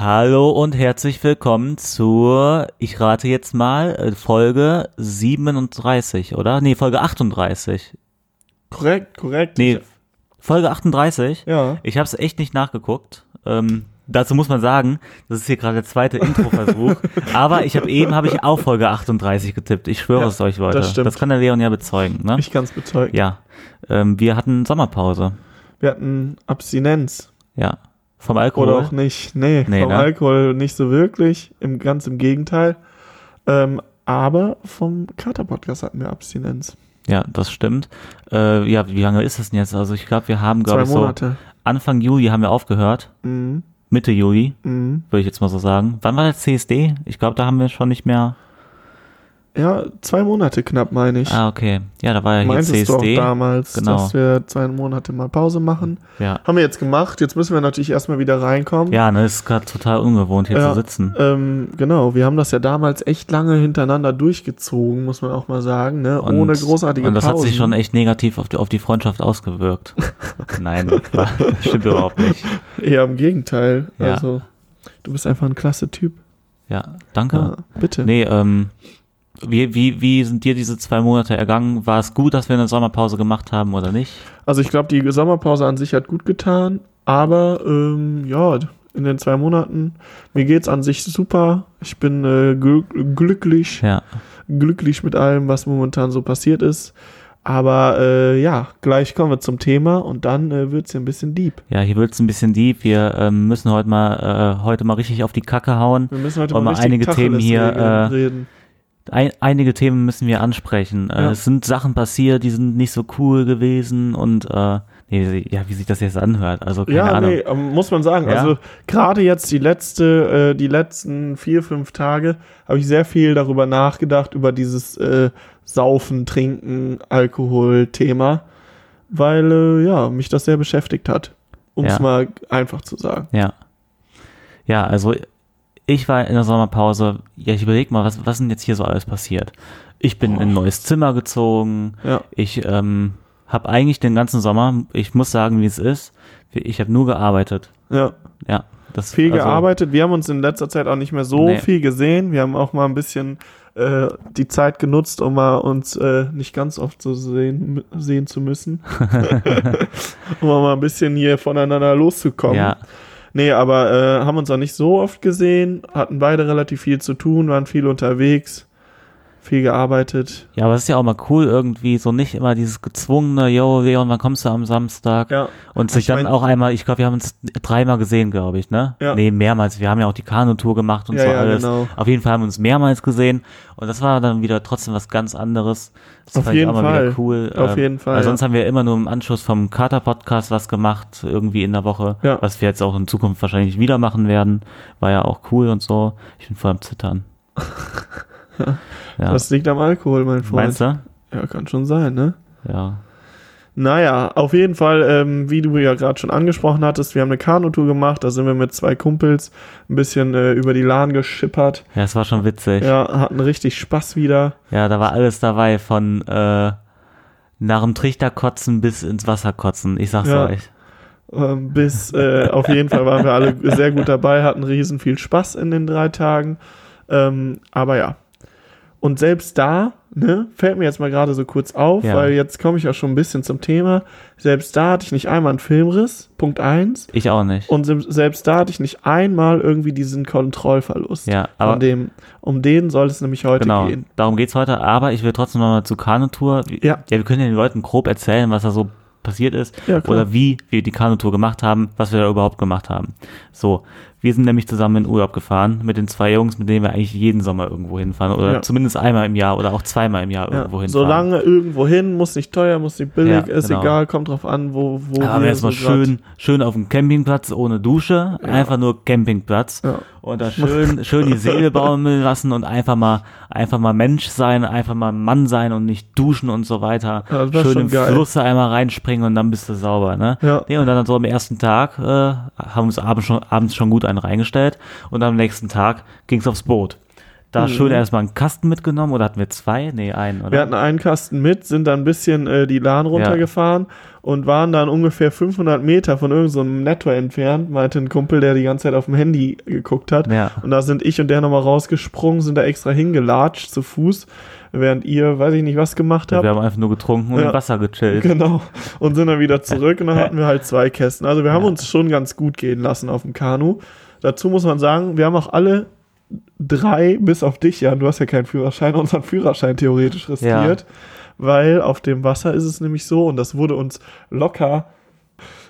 Hallo und herzlich willkommen zur, ich rate jetzt mal, äh, Folge 37, oder? Nee, Folge 38. Korrekt, korrekt. Nee, Folge 38? Ja. Ich habe es echt nicht nachgeguckt. Ähm, dazu muss man sagen, das ist hier gerade der zweite Introversuch. aber ich habe eben habe ich auch Folge 38 getippt. Ich schwöre Ja, es euch, Leute. das stimmt. kann der Leon ja bezeugen. Ne? Ich kann es bezeugen. ja. Ähm, wir hatten Sommerpause. Wir hatten Abstinenz. Ja. Vom Alkohol. Oder auch nicht. Nee, Nee, vom ne? Alkohol nicht so wirklich. Im, ganz im Gegenteil. Ähm, aber vom Kater-Podcast hatten wir Abstinenz. Ja, das stimmt. Äh, ja, wie lange ist das denn jetzt? Also ich glaube, wir haben, glaube ich, so. Anfang Juli haben wir aufgehört. Mhm. Mitte Juli, Mhm. würde ich jetzt mal so sagen. Wann war der CSD? Ich glaube, da haben wir schon nicht mehr. Ja, zwei Monate knapp, meine ich. Ah, okay. Ja, da war ja hier Meintest du auch CSD. damals, Genau. dass wir zwei Monate mal Pause machen. Ja. Haben wir jetzt gemacht. Jetzt müssen wir natürlich erstmal wieder reinkommen. Ja, ne, ist gerade total ungewohnt hier Ja. zu sitzen. Ähm, genau, wir haben das ja damals echt lange hintereinander durchgezogen, muss man auch mal sagen, ne? Und, ohne großartige Und das Pausen. hat sich schon echt negativ auf die, auf die Freundschaft ausgewirkt. Nein, das stimmt überhaupt nicht. Eher im Gegenteil. Ja. Also, du bist einfach ein klasse Typ. Ja, danke. Ja, bitte. Nee, ähm, wie, wie, wie sind dir diese zwei Monate ergangen? War es gut, dass wir eine Sommerpause gemacht haben oder nicht? Also ich glaube, die Sommerpause an sich hat gut getan, aber ähm, ja, in den zwei Monaten, mir geht's an sich super. Ich bin äh, gl glücklich, Ja. glücklich mit allem, was momentan so passiert ist. Aber äh, ja, gleich kommen wir zum Thema und dann äh, wird's ja ein bisschen deep. Ja, hier wird's ein bisschen deep. Wir ähm, müssen heute mal, äh, heute mal richtig auf die Kacke hauen. Wir müssen heute Und mal mal einige Themen Tacheles hier, regeln- äh, reden. Ein, einige Themen müssen wir ansprechen. Äh, Ja. es sind Sachen passiert, die sind nicht so cool gewesen und äh, nee, ja, wie sich das jetzt anhört. Also keine Ja, Ahnung. nee, ähm, muss man sagen. Ja? Also gerade jetzt die letzte, äh, die letzten vier, fünf Tage habe ich sehr viel darüber nachgedacht, über dieses äh, Saufen, Trinken, Alkohol-Thema, weil äh, ja, mich das sehr beschäftigt hat. Um es Ja. mal einfach zu sagen. Ja. Ja, also ich war in der Sommerpause, ja, ich überleg mal, was, was denn jetzt hier so alles passiert? Ich bin in ein neues Zimmer gezogen. Ja. Ich ähm, habe eigentlich den ganzen Sommer, ich muss sagen, wie es ist, ich habe nur gearbeitet. Ja, Ja, das viel also, gearbeitet. Wir haben uns in letzter Zeit auch nicht mehr so Nee. viel gesehen. Wir haben auch mal ein bisschen äh, die Zeit genutzt, um mal uns äh, nicht ganz oft so sehen, sehen zu müssen. um mal ein bisschen hier voneinander loszukommen. Ja, Nee, aber äh, haben uns auch nicht so oft gesehen, hatten beide relativ viel zu tun, waren viel unterwegs, viel gearbeitet. ja, aber es ist ja auch mal cool irgendwie, so nicht immer dieses gezwungene, yo, Leon, wann kommst du am Samstag? Ja, Und sich Ich dann auch einmal, ich glaube, wir haben uns dreimal gesehen, glaube ich, ne? Ja. Nee, mehrmals. Wir haben ja auch die Kanutour gemacht und Ja, so ja, alles. genau. Auf jeden Fall haben wir uns mehrmals gesehen und das war dann wieder trotzdem was ganz anderes. Das Auf fand ich jeden auch mal Fall. wieder cool. Auf Ähm, jeden Fall, Weil sonst haben wir immer nur im Anschluss vom Kater-Podcast was gemacht, irgendwie in der Woche. Ja. Was wir jetzt auch in Zukunft wahrscheinlich wieder machen werden. War ja auch cool und so. Ich bin voll am Zittern. ja. das liegt am Alkohol, mein Freund. Meinst du? Ja, kann schon sein, ne? Ja. Naja, auf jeden Fall, ähm, wie du ja gerade schon angesprochen hattest, wir haben eine Kanutour gemacht, da sind wir mit zwei Kumpels ein bisschen äh, über die Lahn geschippert. Ja, es war schon witzig. Ja, hatten richtig Spaß wieder. Ja, da war alles dabei, von äh, nach dem Trichter kotzen bis ins Wasser kotzen. Ich sag's Ja. euch. Ähm, bis äh, auf jeden Fall waren wir alle sehr gut dabei, hatten riesen viel Spaß in den drei Tagen. Ähm, aber ja. Und selbst da, ne, fällt mir jetzt mal gerade so kurz auf, Ja. weil jetzt komme ich auch schon ein bisschen zum Thema. Selbst da hatte ich nicht einmal einen Filmriss, Punkt eins. Ich auch nicht. Und se- selbst da hatte ich nicht einmal irgendwie diesen Kontrollverlust. Ja, aber Von dem, um den soll es nämlich heute genau, gehen. darum geht's heute. Aber ich will trotzdem nochmal zu Kanutour. Ja. ja, wir können ja den Leuten grob erzählen, was da so passiert ist Ja, klar. oder wie wir die Kanutour gemacht haben, was wir da überhaupt gemacht haben. So, wir sind nämlich zusammen in Urlaub gefahren mit den zwei Jungs, mit denen wir eigentlich jeden Sommer irgendwo hinfahren oder Ja. zumindest einmal im Jahr oder auch zweimal im Jahr Ja, irgendwo hinfahren. solange irgendwo hin, muss nicht teuer, muss nicht billig, Ja, ist genau. egal, kommt drauf an, wo, wo wir erstmal so grad- schön, schön auf dem Campingplatz ohne Dusche, einfach nur Campingplatz und da schön, schön die Seele baumeln lassen und einfach mal, einfach mal Mensch sein, einfach mal Mann sein und nicht duschen und so weiter. Schön im geil. Fluss einmal reinspringen und dann bist du sauber, ne? Ja. Nee, und dann so am ersten Tag äh, haben wir uns abends schon, abends schon gut einen reingestellt und am nächsten Tag ging's aufs Boot. Da schön erstmal einen Kasten mitgenommen oder hatten wir zwei? Nee, einen, oder? Wir hatten einen Kasten mit, sind dann ein bisschen äh, die Lahn runtergefahren und waren dann ungefähr 500 Meter von irgendeinem so einem Netto entfernt, meinte ein Kumpel, der die ganze Zeit auf dem Handy geguckt hat. Ja. Und da sind ich und der nochmal rausgesprungen, sind da extra hingelatscht zu Fuß, während ihr, weiß ich nicht, was gemacht habt. wir haben einfach nur getrunken und Ja. im Wasser gechillt. Genau. Und sind dann wieder zurück und dann hatten wir halt zwei Kästen. Also wir haben Ja. uns schon ganz gut gehen lassen auf dem Kanu. Dazu muss man sagen, wir haben auch alle drei, bis auf dich, ja, du hast ja keinen Führerschein, unseren Führerschein theoretisch riskiert. Weil auf dem Wasser ist es nämlich so, und das wurde uns locker,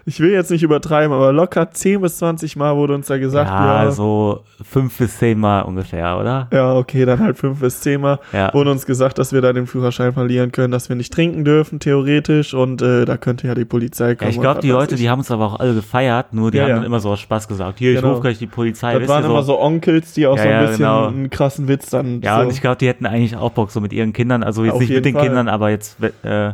ich will jetzt nicht übertreiben, aber locker 10 bis 20 Mal wurde uns da gesagt, ja, ja, so fünf bis zehn Mal ungefähr, oder? ja, okay, dann halt 5 bis 10 Mal. Ja. wurde uns gesagt, dass wir da den Führerschein verlieren können, dass wir nicht trinken dürfen, theoretisch, und äh, da könnte ja die Polizei Ja, kommen. ich und glaube, die Leute, ich. die haben uns aber auch alle gefeiert, nur die Ja, haben ja. dann immer so aus Spaß gesagt, hier, ich Genau. rufe gleich die Polizei. Das wisst waren immer so Onkels, die auch Ja, so ein ja, bisschen genau. einen krassen Witz dann. Ja, so. und ich glaube, die hätten eigentlich auch Bock so mit ihren Kindern, also jetzt Auf nicht mit den Fall. Kindern, aber jetzt, äh,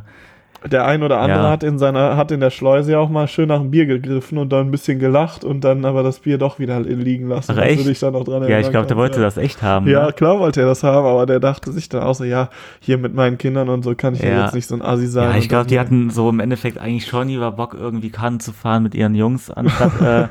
der ein oder andere Ja. hat in seiner, hat in der Schleuse ja auch mal schön nach dem Bier gegriffen und dann ein bisschen gelacht und dann aber das Bier doch wieder liegen lassen. Ach, echt? dich dann noch dran ja, ich glaube, der wollte ja. das echt haben. Ja, ne? klar wollte er das haben, aber der dachte sich dann auch so, ja, hier mit meinen Kindern und so kann ich ja jetzt nicht so ein Assi sein. Ja, ich glaube, die hatten so im Endeffekt eigentlich schon lieber Bock, irgendwie Kannen zu fahren mit ihren Jungs, anstatt, äh,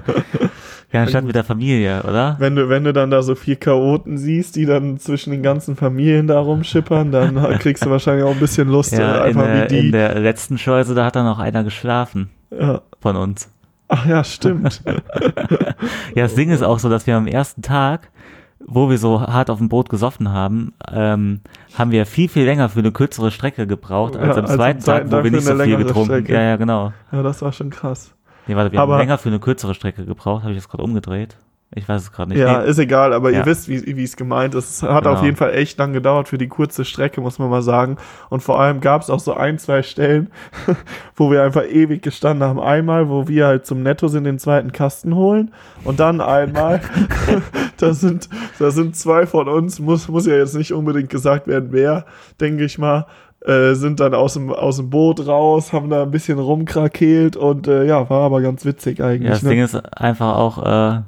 ja, anstatt mit der Familie, oder? Wenn du, wenn du dann da so vier Chaoten siehst, die dann zwischen den ganzen Familien da rumschippern, dann kriegst du wahrscheinlich auch ein bisschen Lust, Ja, in einfach der, wie die. in der letzten Schleuse, da hat dann noch einer geschlafen ja. von uns. Ach ja, stimmt. Ja, das Ding ist auch so, dass wir am ersten Tag, wo wir so hart auf dem Boot gesoffen haben, ähm, haben wir viel, viel länger für eine kürzere Strecke gebraucht, als Ja, am als zweiten Tag, zweiten wo Tag wir nicht so viel getrunken Strecke. Ja, ja, genau. ja, das war schon krass. Nee, warte, wir Aber- haben länger für eine kürzere Strecke gebraucht. Habe ich das gerade umgedreht? Ich weiß es gerade nicht. Ja, Nee. ist egal, aber Ja. ihr wisst, wie es gemeint ist. Es hat Genau. auf jeden Fall echt lang gedauert für die kurze Strecke, muss man mal sagen. Und vor allem gab es auch so ein, zwei Stellen, wo wir einfach ewig gestanden haben. Einmal, wo wir halt zum Netto sind, den zweiten Kasten holen. Und dann einmal, da sind, da sind zwei von uns, muss, muss ja jetzt nicht unbedingt gesagt werden, wer, denke ich mal. Äh, sind dann aus dem, aus dem Boot raus, haben da ein bisschen rumkrakeelt und äh, ja, war aber ganz witzig eigentlich. ja, das ne? Ding ist einfach auch, äh, ja,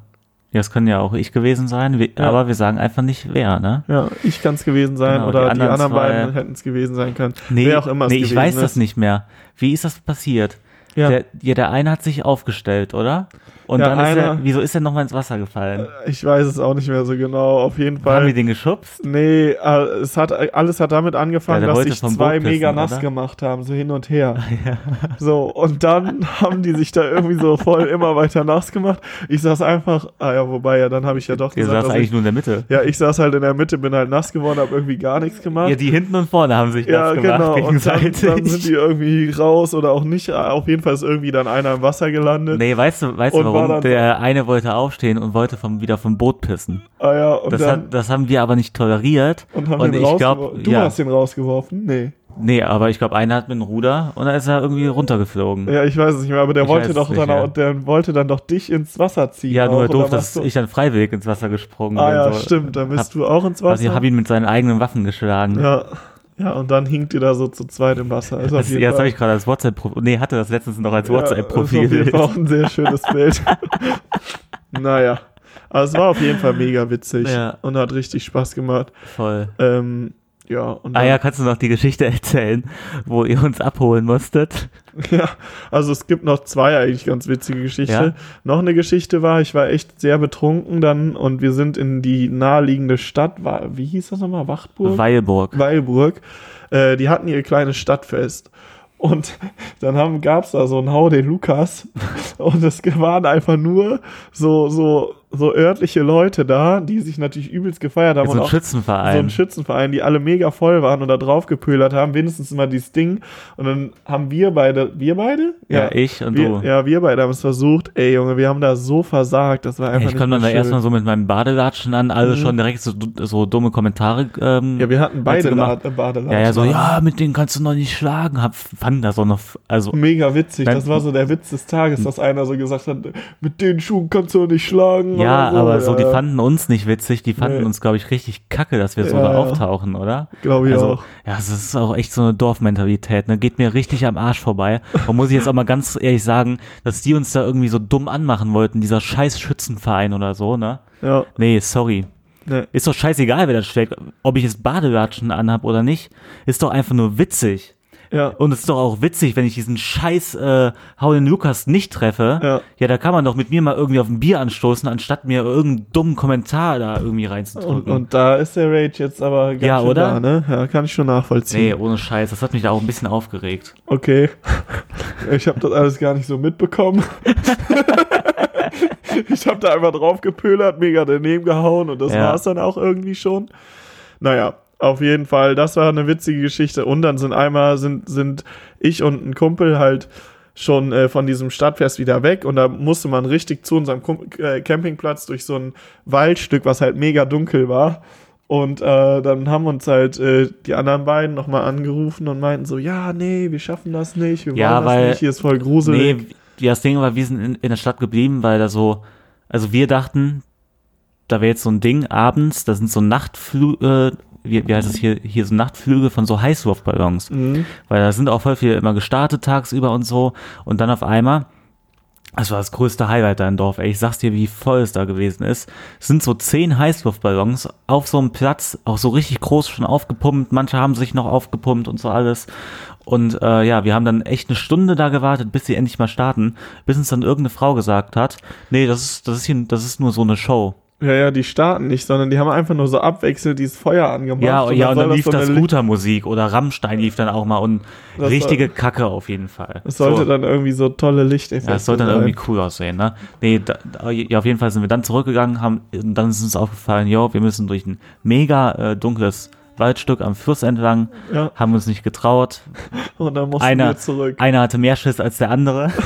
es können ja auch ich gewesen sein, wir, Ja. aber wir sagen einfach nicht wer, ne? Ja, ich kann es gewesen sein Genau, oder die die anderen anderen, zwei- beiden hätten es gewesen sein können. Nee, Wer auch immer nee ich weiß ist. das nicht mehr. Wie ist das passiert? Ja, Der, ja, der eine hat sich aufgestellt, oder? Und Ja, dann ist er, einer- wieso ist er nochmal ins Wasser gefallen? ich weiß es auch nicht mehr so genau. Auf jeden Haben Fall. wir den geschubst? Nee, äh, es hat alles hat damit angefangen, Ja, dass sich zwei pissen, mega nass oder? gemacht haben, so hin und her. So, und dann haben die sich da irgendwie so voll immer weiter nass gemacht. Ich saß einfach, ah ja, wobei, ja, dann habe ich ja doch gesagt, saß dass eigentlich ich, nur in der Mitte. ja, ich saß halt in der Mitte, bin halt nass geworden, habe irgendwie gar nichts gemacht. Ja, die hinten und vorne haben sich Ja, das gemacht genau. Und dann, dann sind die irgendwie raus oder auch nicht. Auf jeden Fall ist irgendwie dann einer im Wasser gelandet. nee, weißt du, weißt du warum? Dann- Der eine wollte aufstehen und wollte vom, wieder vom Boot pissen. Ah ja, und Das, dann hat, das haben wir aber nicht toleriert. und haben und den ich glaub, du ja. hast den rausgeworfen? Nee. Nee, aber ich glaube, einer hat mit dem Ruder und dann ist er irgendwie runtergeflogen. Ja, ich weiß es nicht mehr, aber der Ich wollte doch dann auch, der wollte dann doch dich ins Wasser ziehen. Ja, nur auch, doof, dass du- ich dann freiwillig ins Wasser gesprungen Ah bin. ja, so. stimmt, dann bist Hab- du auch ins Also ich Wasser. habe ihn mit seinen eigenen Waffen geschlagen. ja. Ja, und dann hinkt ihr da so zu zweit im Wasser. Auf Das, ja, das habe ich gerade als WhatsApp-Profil. Nee, hatte das letztens noch als Ja, Das WhatsApp-Profil. jeden Fall auch ein sehr schönes Bild. naja. Aber es war auf jeden Fall mega witzig Ja. und hat richtig Spaß gemacht. Voll. Ähm, ja, und Ah ja, kannst du noch die Geschichte erzählen, wo ihr uns abholen musstet? Ja, also es gibt noch zwei eigentlich ganz witzige Geschichten. Ja? Noch eine Geschichte war, ich war echt sehr betrunken dann und wir sind in die naheliegende Stadt, war, wie hieß das nochmal, Wachtburg? Weilburg. Weilburg. Äh, die hatten ihr kleines Stadtfest. Und dann haben, gab's da so einen Hau den Lukas und es waren einfach nur so, so, so örtliche Leute da, die sich natürlich übelst gefeiert haben So ein auch so Schützenverein. ein Schützenverein, die alle mega voll waren und da drauf gepöllert haben, wenigstens immer dieses Ding. Und dann haben wir beide, wir beide? ja, ich und wir, du. Ja, wir beide haben es versucht. Ey, Junge, wir haben da so versagt. Das war einfach ich komme dann da erstmal so mit meinem Badelatschen an, alle Mhm. schon direkt so, so dumme Kommentare. Ähm, Ja, wir hatten beide gemacht. La- Badelatschen. ja, ja, so, ja, mit denen kannst du noch nicht schlagen. Hab, fanden das auch noch, also, Mega witzig. Das war so der Witz des Tages, dass einer so gesagt hat, mit den Schuhen kannst du nicht schlagen. ja, oder aber so, die ja, fanden uns nicht witzig, die fanden Nee. uns, glaube ich, richtig kacke, dass wir so Ja, da ja. auftauchen, oder? Glaube ich also, auch. ja, es ist auch echt so eine Dorfmentalität, ne? Geht mir richtig am Arsch vorbei. Und muss ich jetzt auch mal ganz ehrlich sagen, dass die uns da irgendwie so dumm anmachen wollten, dieser scheiß Schützenverein oder so, ne? Ja. Nee, sorry. Nee. Ist doch scheißegal, wer das stellt. Ob ich jetzt Badelatschen anhab oder nicht, ist doch einfach nur witzig. Ja. Und es ist doch auch witzig, wenn ich diesen scheiß äh, Hau den Lukas nicht treffe. Ja. ja, da kann man doch mit mir mal irgendwie auf ein Bier anstoßen, anstatt mir irgendeinen dummen Kommentar da irgendwie reinzudrücken. Und, und da ist der Rage jetzt aber ganz Ja, schön oder? da, ne? Ja, kann ich schon nachvollziehen. nee, ohne Scheiß, das hat mich da auch ein bisschen aufgeregt. Okay. Ich habe das alles gar nicht so mitbekommen. ich habe da einfach drauf gepöllert, mega daneben gehauen und das Ja. war's dann auch irgendwie schon. Naja, auf jeden Fall, das war eine witzige Geschichte. Und dann sind einmal, sind, sind ich und ein Kumpel halt schon äh, von diesem Stadtfest wieder weg und da musste man richtig zu unserem Kum äh, Campingplatz durch so ein Waldstück, was halt mega dunkel war. Und äh, dann haben uns halt äh, die anderen beiden nochmal angerufen und meinten so, ja, nee, wir schaffen das nicht, wir Ja, wollen das weil- nicht, hier ist voll gruselig. Nee, ja, das Ding war, wir sind in, in der Stadt geblieben, weil da so, also wir dachten, da wäre jetzt so ein Ding abends, da sind so Nachtflüge, äh, wie, wie heißt es hier, hier so Nachtflüge von so Heißwurfballons. Mhm. Weil da sind auch voll viele immer gestartet tagsüber und so. Und dann auf einmal, das war das größte Highlight da im Dorf, ey. Ich sag's dir, wie voll es da gewesen ist. Es sind so zehn Heißwurfballons auf so einem Platz, auch so richtig groß schon aufgepumpt. Manche haben sich noch aufgepumpt und so alles. Und äh, ja, wir haben dann echt eine Stunde da gewartet, bis sie endlich mal starten, bis uns dann irgendeine Frau gesagt hat, nee, das ist, das ist hier, das ist nur so eine Show. Ja, ja, die starten nicht, sondern die haben einfach nur so abwechselnd dieses Feuer angemacht. Ja, ja, und soll dann lief so das Scootermusik oder Rammstein lief dann auch mal und Das richtige Kacke auf jeden Fall. Es sollte So. dann irgendwie so tolle Lichteffekte Ja, es soll dann sein. irgendwie cool aussehen, ne? Nee, da, ja, auf jeden Fall sind wir dann zurückgegangen, haben, und dann ist uns aufgefallen, jo, wir müssen durch ein mega äh, dunkles Waldstück am Fluss entlang, Ja, haben uns nicht getraut. und dann mussten Einer- wir zurück. Einer hatte mehr Schiss als der andere.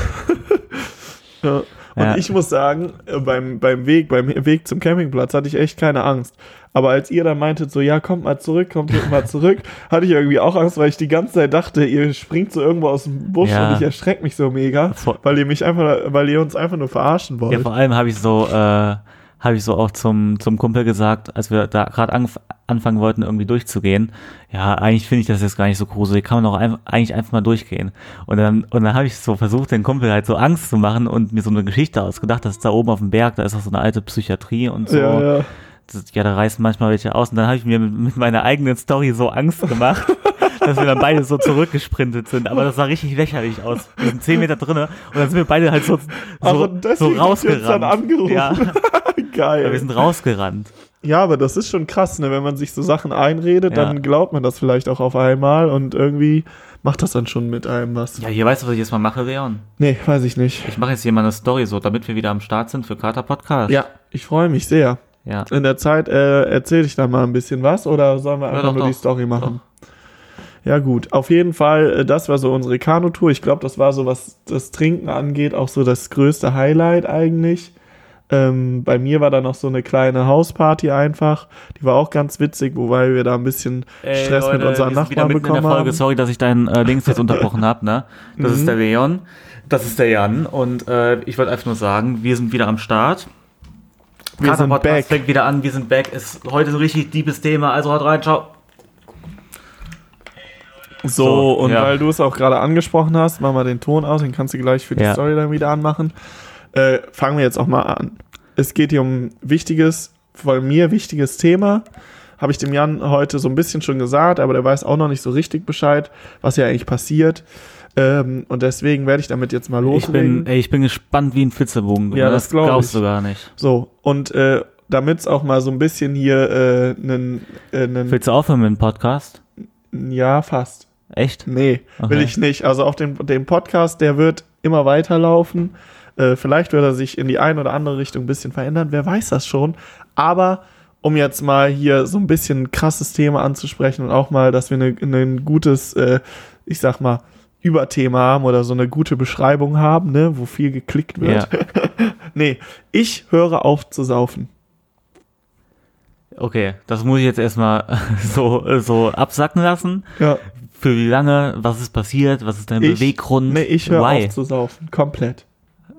Ja. Und Ja. ich muss sagen, äh, beim, beim Weg, beim Weg zum Campingplatz hatte ich echt keine Angst. Aber als ihr dann meintet, so, ja, kommt mal zurück, kommt mal zurück, hatte ich irgendwie auch Angst, weil ich die ganze Zeit dachte, ihr springt so irgendwo aus dem Busch Ja. und ich erschrecke mich so mega, weil ihr mich einfach, weil ihr uns einfach nur verarschen wollt. Ja, vor allem habe ich so, äh, habe ich so auch zum, zum Kumpel gesagt, als wir da gerade anf anfangen wollten, irgendwie durchzugehen, ja, eigentlich finde ich das jetzt gar nicht so gruselig, kann man auch ein eigentlich einfach mal durchgehen. Und dann, und dann habe ich so versucht, den Kumpel halt so Angst zu machen und mir so eine Geschichte ausgedacht, dass da oben auf dem Berg, da ist auch so eine alte Psychiatrie und so. ja, ja. Das, ja, da reißen manchmal welche aus. Und dann habe ich mir mit, mit meiner eigenen Story so Angst gemacht, dass wir dann beide so zurückgesprintet sind. Aber das sah richtig lächerlich aus. Wir sind zehn Meter drinne und dann sind wir beide halt so, Aber so, deswegen so uns dann rausgerannt. angerufen. Ja, Geil. wir sind rausgerannt. Ja, aber das ist schon krass, ne? Wenn man sich so Sachen einredet, Ja. dann glaubt man das vielleicht auch auf einmal und irgendwie macht das dann schon mit einem was. Ja, hier weißt du, was ich jetzt mal mache, Leon? Nee, weiß ich nicht. Ich mache jetzt hier mal eine Story so, damit wir wieder am Start sind für Kater Podcast. Ja, ich freue mich sehr. Ja. In der Zeit äh, erzähle ich dann mal ein bisschen was oder sollen wir Ja, einfach doch, nur die doch. Story machen? Ja, gut. Auf jeden Fall, äh, das war so unsere Kanutour. Ich glaube, das war so, was das Trinken angeht, auch so das größte Highlight eigentlich. Ähm, bei mir war da noch so eine kleine Hausparty einfach. Die war auch ganz witzig, wobei wir da ein bisschen Ey, Stress mit Leute, unseren sind wieder Nachbarn mitten in der bekommen Folge. haben. Sorry, dass ich deinen äh, Links jetzt unterbrochen habe. Ne? Das Mhm. ist der Leon, das ist der Jan und äh, ich wollte einfach nur sagen, wir sind wieder am Start. Wir Kater sind Podcast back. fängt wieder an, wir sind back. Ist heute ein richtig deepes Thema, also haut rein, ciao. So, So, und ja. weil du es auch gerade angesprochen hast, mach mal den Ton aus, den kannst du gleich für die Ja. Story dann wieder anmachen. Äh, fangen wir jetzt auch mal an. Es geht hier um ein wichtiges, von mir wichtiges Thema. Habe ich dem Jan heute so ein bisschen schon gesagt, aber der weiß auch noch nicht so richtig Bescheid, was hier eigentlich passiert. Ähm, und deswegen werde ich damit jetzt mal Ich loslegen. bin, ey, ich bin gespannt wie ein Flitzebogen. Ja, ne? das glaub glaubst ich. du gar nicht. so, und äh, damit es auch mal so ein bisschen hier äh, einen, äh, einen Willst du aufhören mit dem Podcast? ja, fast. Echt? Nee, will Okay. ich nicht. Also auf dem, dem Podcast, der wird immer weiterlaufen. Äh, vielleicht wird er sich in die eine oder andere Richtung ein bisschen verändern. Wer weiß das schon. Aber um jetzt mal hier so ein bisschen ein krasses Thema anzusprechen und auch mal, dass wir eine- ein gutes, äh, ich sag mal, Überthema haben oder so eine gute Beschreibung haben, ne, wo viel geklickt wird. Ja. Nee, ich höre auf zu saufen. Okay, das muss ich jetzt erstmal so, so absacken lassen. Ja. Für wie lange? Was ist passiert? Was ist dein Ich- Beweggrund? Nee, ich höre auf zu saufen. Komplett.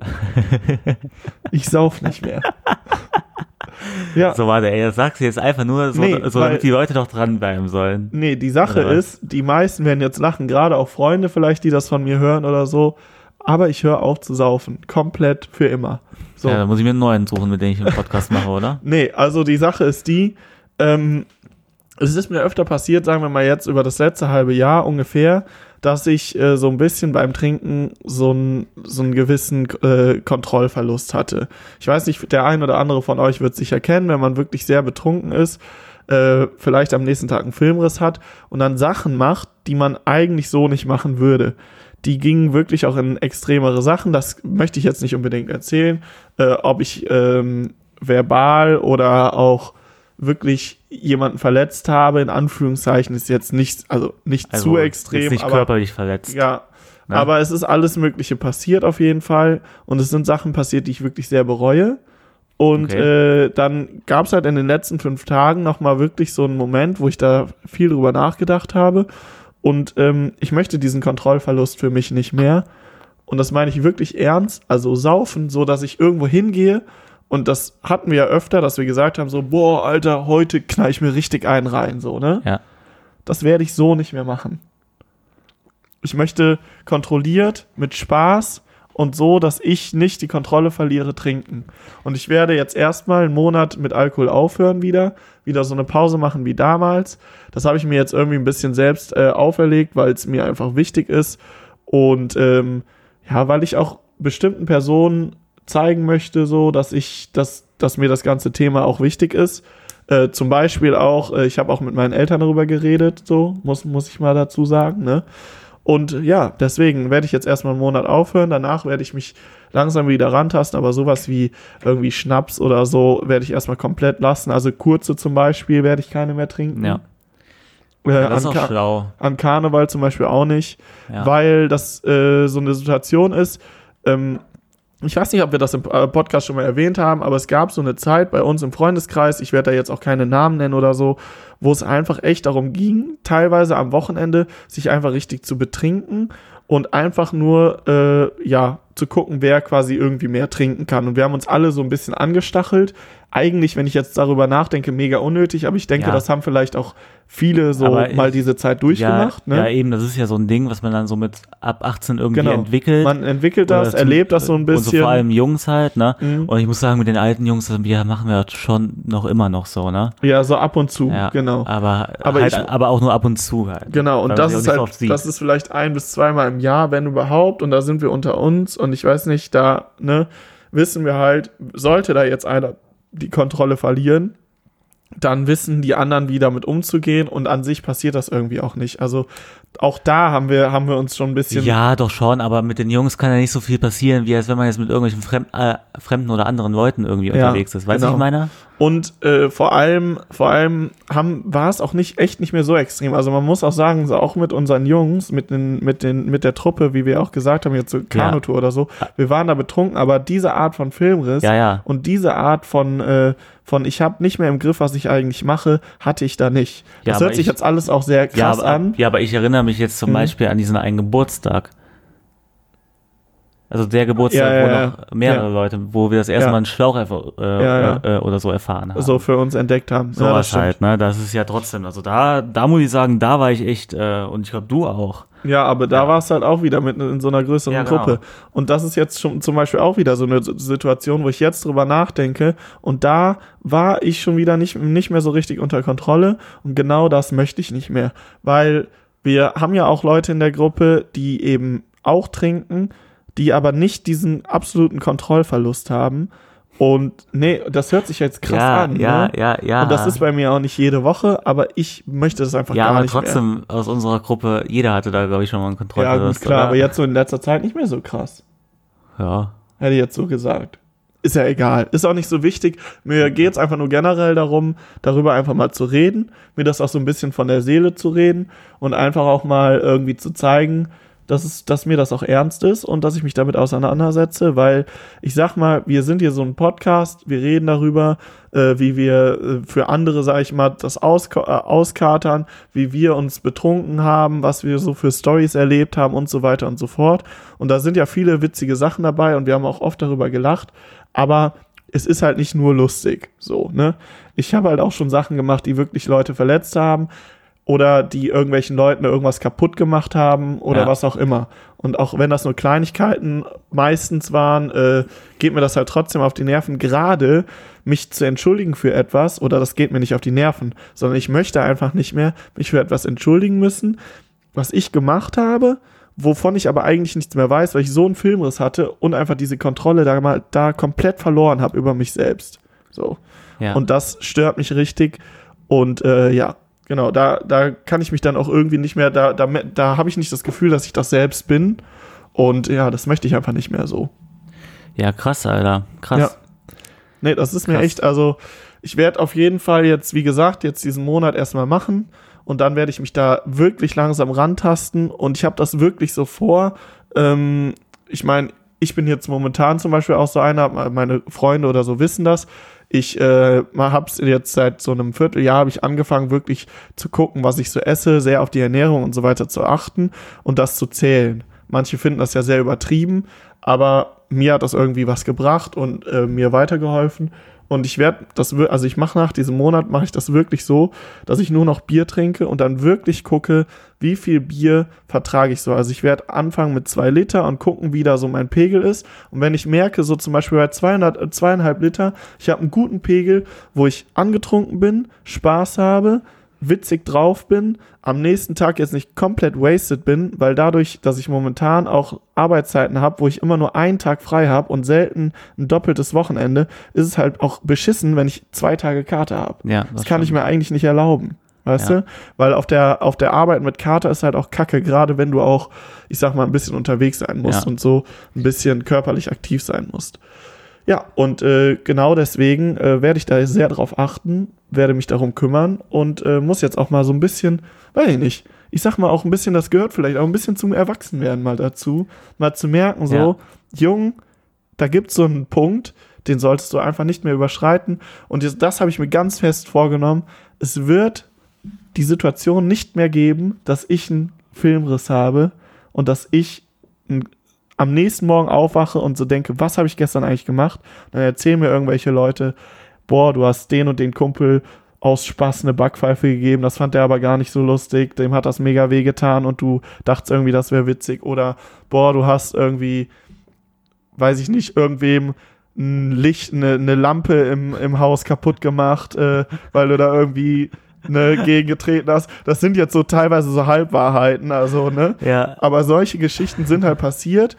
ich sauf nicht mehr. ja. So warte, ey, das sagst du jetzt einfach nur so, Nee, so weil- damit die Leute doch dranbleiben sollen. Nee, die Sache ist, die meisten werden jetzt lachen, gerade auch Freunde vielleicht, die das von mir hören oder so. Aber ich höre auf zu saufen. Komplett für immer. So. Ja, dann muss ich mir einen neuen suchen, mit dem ich einen Podcast mache, oder? Nee, also die Sache ist die, ähm, es ist mir öfter passiert, sagen wir mal jetzt über das letzte halbe Jahr ungefähr, dass ich äh, so ein bisschen beim Trinken so, ein, so einen gewissen äh, Kontrollverlust hatte. Ich weiß nicht, der ein oder andere von euch wird sich erkennen, wenn man wirklich sehr betrunken ist, äh, vielleicht am nächsten Tag einen Filmriss hat und dann Sachen macht, die man eigentlich so nicht machen würde. Die gingen wirklich auch in extremere Sachen. Das möchte ich jetzt nicht unbedingt erzählen, äh, ob ich ähm, verbal oder auch wirklich jemanden verletzt habe, in Anführungszeichen, ist jetzt nicht, also nicht Also, zu extrem, nicht aber körperlich verletzt. ja, Ne? aber es ist alles Mögliche passiert auf jeden Fall. Und es sind Sachen passiert, die ich wirklich sehr bereue. Und Okay. äh, dann gab es halt in den letzten fünf Tagen nochmal wirklich so einen Moment, wo ich da viel drüber nachgedacht habe. Und ähm, ich möchte diesen Kontrollverlust für mich nicht mehr. Und das meine ich wirklich ernst. Also saufen, so dass ich irgendwo hingehe. Und das hatten wir ja öfter, dass wir gesagt haben, so, boah, Alter, heute knall ich mir richtig einen rein, so, ne? Ja. Das werde ich so nicht mehr machen. Ich möchte kontrolliert, mit Spaß und so, dass ich nicht die Kontrolle verliere, trinken. Und ich werde jetzt erstmal einen Monat mit Alkohol aufhören wieder, wieder so eine Pause machen wie damals. Das habe ich mir jetzt irgendwie ein bisschen selbst äh, auferlegt, weil es mir einfach wichtig ist. Und ähm, ja, weil ich auch bestimmten Personen zeigen möchte, so, dass ich, dass, dass mir das ganze Thema auch wichtig ist. Äh, zum Beispiel auch, äh, ich habe auch mit meinen Eltern darüber geredet, so, muss, muss ich mal dazu sagen, ne? Und ja, deswegen werde ich jetzt erstmal einen Monat aufhören. Danach werde ich mich langsam wieder rantasten, aber sowas wie irgendwie Schnaps oder so werde ich erstmal komplett lassen. Also kurze zum Beispiel werde ich keine mehr trinken. Ja. Äh, ja das ist an, auch Ka schlau. an Karneval zum Beispiel auch nicht, Ja. weil das äh, so eine Situation ist. Ähm, ich weiß nicht, ob wir das im äh, Podcast schon mal erwähnt haben, aber es gab so eine Zeit bei uns im Freundeskreis, ich werde da jetzt auch keine Namen nennen oder so, wo es einfach echt darum ging, teilweise am Wochenende sich einfach richtig zu betrinken und einfach nur, äh, ja, zu gucken, wer quasi irgendwie mehr trinken kann. Und wir haben uns alle so ein bisschen angestachelt. Eigentlich, wenn ich jetzt darüber nachdenke, mega unnötig, aber ich denke, Ja. das haben vielleicht auch viele so Aber ich- mal diese Zeit durchgemacht. ja, ne? ja, eben, das ist ja so ein Ding, was man dann so mit ab 18 irgendwie Genau. entwickelt. Man entwickelt das, zum- erlebt das so ein Und so bisschen. vor allem Jungs halt, ne? Mhm. Und ich muss sagen, mit den alten Jungs, das wir machen wir das schon noch immer noch so, ne? ja, so ab und zu, Ja, genau. Aber, Aber halt, ich- aber auch nur ab und zu halt. Genau, und das ist halt, das ist vielleicht ein bis zweimal im Jahr, wenn überhaupt, und da sind wir unter uns und ich weiß nicht, da, ne, wissen wir halt, sollte da jetzt einer die Kontrolle verlieren, dann wissen die anderen, wie damit umzugehen und an sich passiert das irgendwie auch nicht. Also auch da haben wir, haben wir uns schon ein bisschen Ja, doch schon, aber mit den Jungs kann ja nicht so viel passieren, wie als wenn man jetzt mit irgendwelchen Fremd, äh, Fremden oder anderen Leuten irgendwie Ja, unterwegs ist. Weißt du, genau. ich meine? Und äh, vor allem, vor allem haben, war es auch nicht echt nicht mehr so extrem. Also man muss auch sagen, so auch mit unseren Jungs, mit den, mit den, mit der Truppe, wie wir auch gesagt haben, jetzt so Kanutour oder so, wir waren da betrunken, aber diese Art von Filmriss Ja, ja. und diese Art von, äh, von ich habe nicht mehr im Griff, was ich eigentlich mache, hatte ich da nicht. Ja, Das hört sich ich- jetzt alles auch sehr Ja krass aber, an. ja, aber ich erinnere mich jetzt zum Mhm. Beispiel an diesen einen Geburtstag. Also der Geburtstag, Ja, ja, wo noch mehrere. Leute, wo wir das erste. Mal einen Schlauch äh, ja. Äh, oder so erfahren haben. So für uns entdeckt haben. So was stimmt. halt, ne? Das ist ja trotzdem, also da, da muss ich sagen, da war ich echt, äh, und ich glaube du auch. Ja, aber da Ja. war es halt auch wieder mit in so einer größeren Ja, genau. Gruppe. Und das ist jetzt schon zum Beispiel auch wieder so eine Situation, wo ich jetzt drüber nachdenke. Und da war ich schon wieder nicht, nicht mehr so richtig unter Kontrolle. Und genau das möchte ich nicht mehr. Weil wir haben ja auch Leute in der Gruppe, die eben auch trinken, die aber nicht diesen absoluten Kontrollverlust haben. Und nee, das hört sich jetzt krass ja, an. ja, ne? ja, ja. Und das ist bei mir auch nicht jede Woche, aber ich möchte das einfach ja, gar aber nicht mehr. trotzdem aus unserer Gruppe, jeder hatte da, glaube ich, schon mal einen Ja, Kontrollverlust. gut, klar, oder? aber jetzt so in letzter Zeit nicht mehr so krass. Ja. Hätte ich jetzt so gesagt. Ist ja egal. Ist auch nicht so wichtig. Mir geht es einfach nur generell darum, darüber einfach mal zu reden, mir das auch so ein bisschen von der Seele zu reden und einfach auch mal irgendwie zu zeigen, dass, es, dass mir das auch ernst ist und dass ich mich damit auseinandersetze, weil ich sag mal, wir sind hier so ein Podcast, wir reden darüber, äh, wie wir äh, für andere, sag ich mal, das auska äh, auskatern, wie wir uns betrunken haben, was wir so für Stories erlebt haben und so weiter und so fort. Und da sind ja viele witzige Sachen dabei und wir haben auch oft darüber gelacht, aber es ist halt nicht nur lustig, so, ne? Ich habe halt auch schon Sachen gemacht, die wirklich Leute verletzt haben. Oder die irgendwelchen Leuten irgendwas kaputt gemacht haben oder Ja. was auch immer. Und auch wenn das nur Kleinigkeiten meistens waren, äh, geht mir das halt trotzdem auf die Nerven, gerade mich zu entschuldigen für etwas oder das geht mir nicht auf die Nerven, sondern ich möchte einfach nicht mehr mich für etwas entschuldigen müssen, was ich gemacht habe, wovon ich aber eigentlich nichts mehr weiß, weil ich so einen Filmriss hatte und einfach diese Kontrolle da mal da komplett verloren habe über mich selbst. So. Ja. Und das stört mich richtig. Und äh, ja, genau, da, da kann ich mich dann auch irgendwie nicht mehr, da, da, da habe ich nicht das Gefühl, dass ich das selbst bin. Und ja, das möchte ich einfach nicht mehr so. ja, krass, Alter. Krass. Ja. Nee, das ist mir Krass. echt, also ich werde auf jeden Fall jetzt, wie gesagt, jetzt diesen Monat erstmal machen und dann werde ich mich da wirklich langsam rantasten und ich habe das wirklich so vor. Ähm, ich meine, ich bin jetzt momentan zum Beispiel auch so einer, meine Freunde oder so wissen das. Ich äh, habe es jetzt seit so einem Vierteljahr habe ich angefangen wirklich zu gucken, was ich so esse, sehr auf die Ernährung und so weiter zu achten und das zu zählen. Manche finden das ja sehr übertrieben, aber mir hat das irgendwie was gebracht und äh, mir weitergeholfen. Und ich werde das, also ich mache nach diesem Monat, mache ich das wirklich so, dass ich nur noch Bier trinke und dann wirklich gucke, wie viel Bier vertrage ich so. Also ich werde anfangen mit zwei Liter und gucken, wie da so mein Pegel ist. Und wenn ich merke, so zum Beispiel bei 200, äh, zweieinhalb Liter, ich habe einen guten Pegel, wo ich angetrunken bin, Spaß habe, witzig drauf bin, am nächsten Tag jetzt nicht komplett wasted bin, weil dadurch, dass ich momentan auch Arbeitszeiten habe, wo ich immer nur einen Tag frei habe und selten ein doppeltes Wochenende, ist es halt auch beschissen, wenn ich zwei Tage Karte habe. Ja, Das kann ich stimmt. mir eigentlich nicht erlauben. Weißt Ja. du? Weil auf der, auf der Arbeit mit Kater ist halt auch kacke, gerade wenn du auch, ich sag mal, ein bisschen unterwegs sein musst Ja. und so ein bisschen körperlich aktiv sein musst. Ja, und äh, genau deswegen äh, werde ich da sehr drauf achten, werde mich darum kümmern und äh, muss jetzt auch mal so ein bisschen, weiß ich nicht, ich sag mal auch ein bisschen, das gehört vielleicht auch ein bisschen zum Erwachsenwerden mal dazu, mal zu merken, so, Ja. Jung, da gibt's so einen Punkt, den solltest du einfach nicht mehr überschreiten. Und das, das habe ich mir ganz fest vorgenommen. Es wird die Situation nicht mehr geben, dass ich einen Filmriss habe und dass ich n- am nächsten Morgen aufwache und so denke, was habe ich gestern eigentlich gemacht? Dann erzählen mir irgendwelche Leute, boah, du hast den und den Kumpel aus Spaß eine Backpfeife gegeben, das fand der aber gar nicht so lustig, dem hat das mega wehgetan und du dachtest irgendwie, das wäre witzig. Oder boah, du hast irgendwie, weiß ich nicht, irgendwem ein Licht, eine, eine Lampe im, im Haus kaputt gemacht, äh, weil du da irgendwie ne, gegengetreten hast. Das sind jetzt so teilweise so Halbwahrheiten, also, ne? Ja, Aber solche Geschichten sind halt passiert.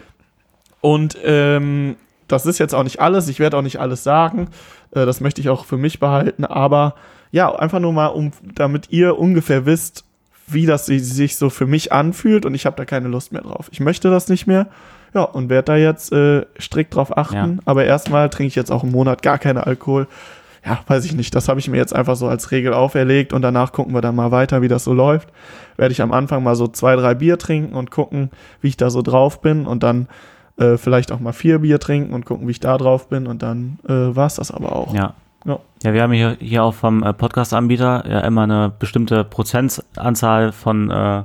Und ähm, das ist jetzt auch nicht alles. Ich werde auch nicht alles sagen. Äh, das möchte ich auch für mich behalten. Aber ja, einfach nur mal, um, damit ihr ungefähr wisst, wie das si- sich so für mich anfühlt. Und ich habe da keine Lust mehr drauf. Ich möchte das nicht mehr. Ja, und werde da jetzt äh, strikt drauf achten. Ja. Aber erstmal trinke ich jetzt auch einen Monat gar keinen Alkohol. Ja, weiß ich nicht. Das habe ich mir jetzt einfach so als Regel auferlegt und danach gucken wir dann mal weiter, wie das so läuft. Werde ich am Anfang mal so zwei, drei Bier trinken und gucken, wie ich da so drauf bin und dann äh, vielleicht auch mal vier Bier trinken und gucken, wie ich da drauf bin und dann äh, war es das aber auch. ja. Ja. Ja, wir haben hier, hier auch vom äh, Podcast-Anbieter ja immer eine bestimmte Prozentanzahl von, äh,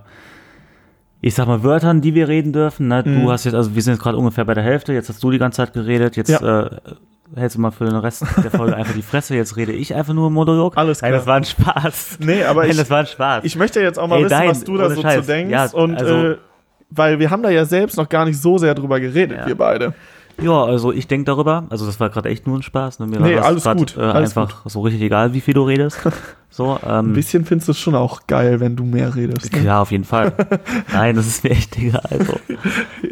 ich sag mal, Wörtern, die wir reden dürfen. Ne? Mhm. Du hast jetzt, also wir sind jetzt gerade ungefähr bei der Hälfte, jetzt hast du die ganze Zeit geredet, jetzt Ja. äh, hältst du mal für den Rest der Folge einfach die Fresse, jetzt rede ich einfach nur im Monolog. Alles Nein, klar. das war ein Spaß. Nee, aber Nein, ich, das war ein Spaß. ich möchte jetzt auch mal Ey, wissen, nein, was du da so Scheiß. zu denkst. Ja, und also- äh, weil wir haben da ja selbst noch gar nicht so sehr drüber geredet, Ja. wir beide. Ja, also ich denke darüber, also das war gerade echt nur ein Spaß. Ne? Mir Nee, war alles grad, gut, Äh, alles einfach so richtig egal, wie viel du redest. So, Ein ähm, bisschen findest du es schon auch geil, wenn du mehr redest. Ne? Ja, auf jeden Fall. Nein, das ist mir echt egal. Also.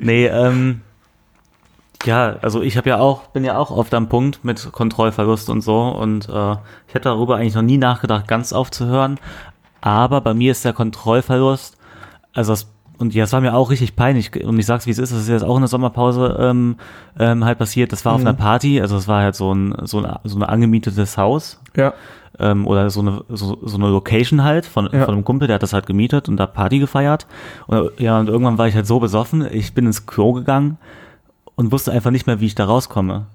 Nee, ähm, ja, also ich habe ja auch, bin ja auch oft am Punkt mit Kontrollverlust und so und äh, ich hätte darüber eigentlich noch nie nachgedacht, ganz aufzuhören. Aber bei mir ist der Kontrollverlust, also das, und ja, das war mir auch richtig peinlich und ich sag's wie es ist, das ist jetzt auch in der Sommerpause ähm, ähm, halt passiert. Das war auf Mhm. einer Party, also es war halt so ein so ein so ein angemietetes Haus Ja. ähm, oder so eine, so, so eine Location halt von, Ja. von einem Kumpel, der hat das halt gemietet und da Party gefeiert. Und, ja, und irgendwann war ich halt so besoffen, ich bin ins Klo gegangen und wusste einfach nicht mehr, wie ich da rauskomme.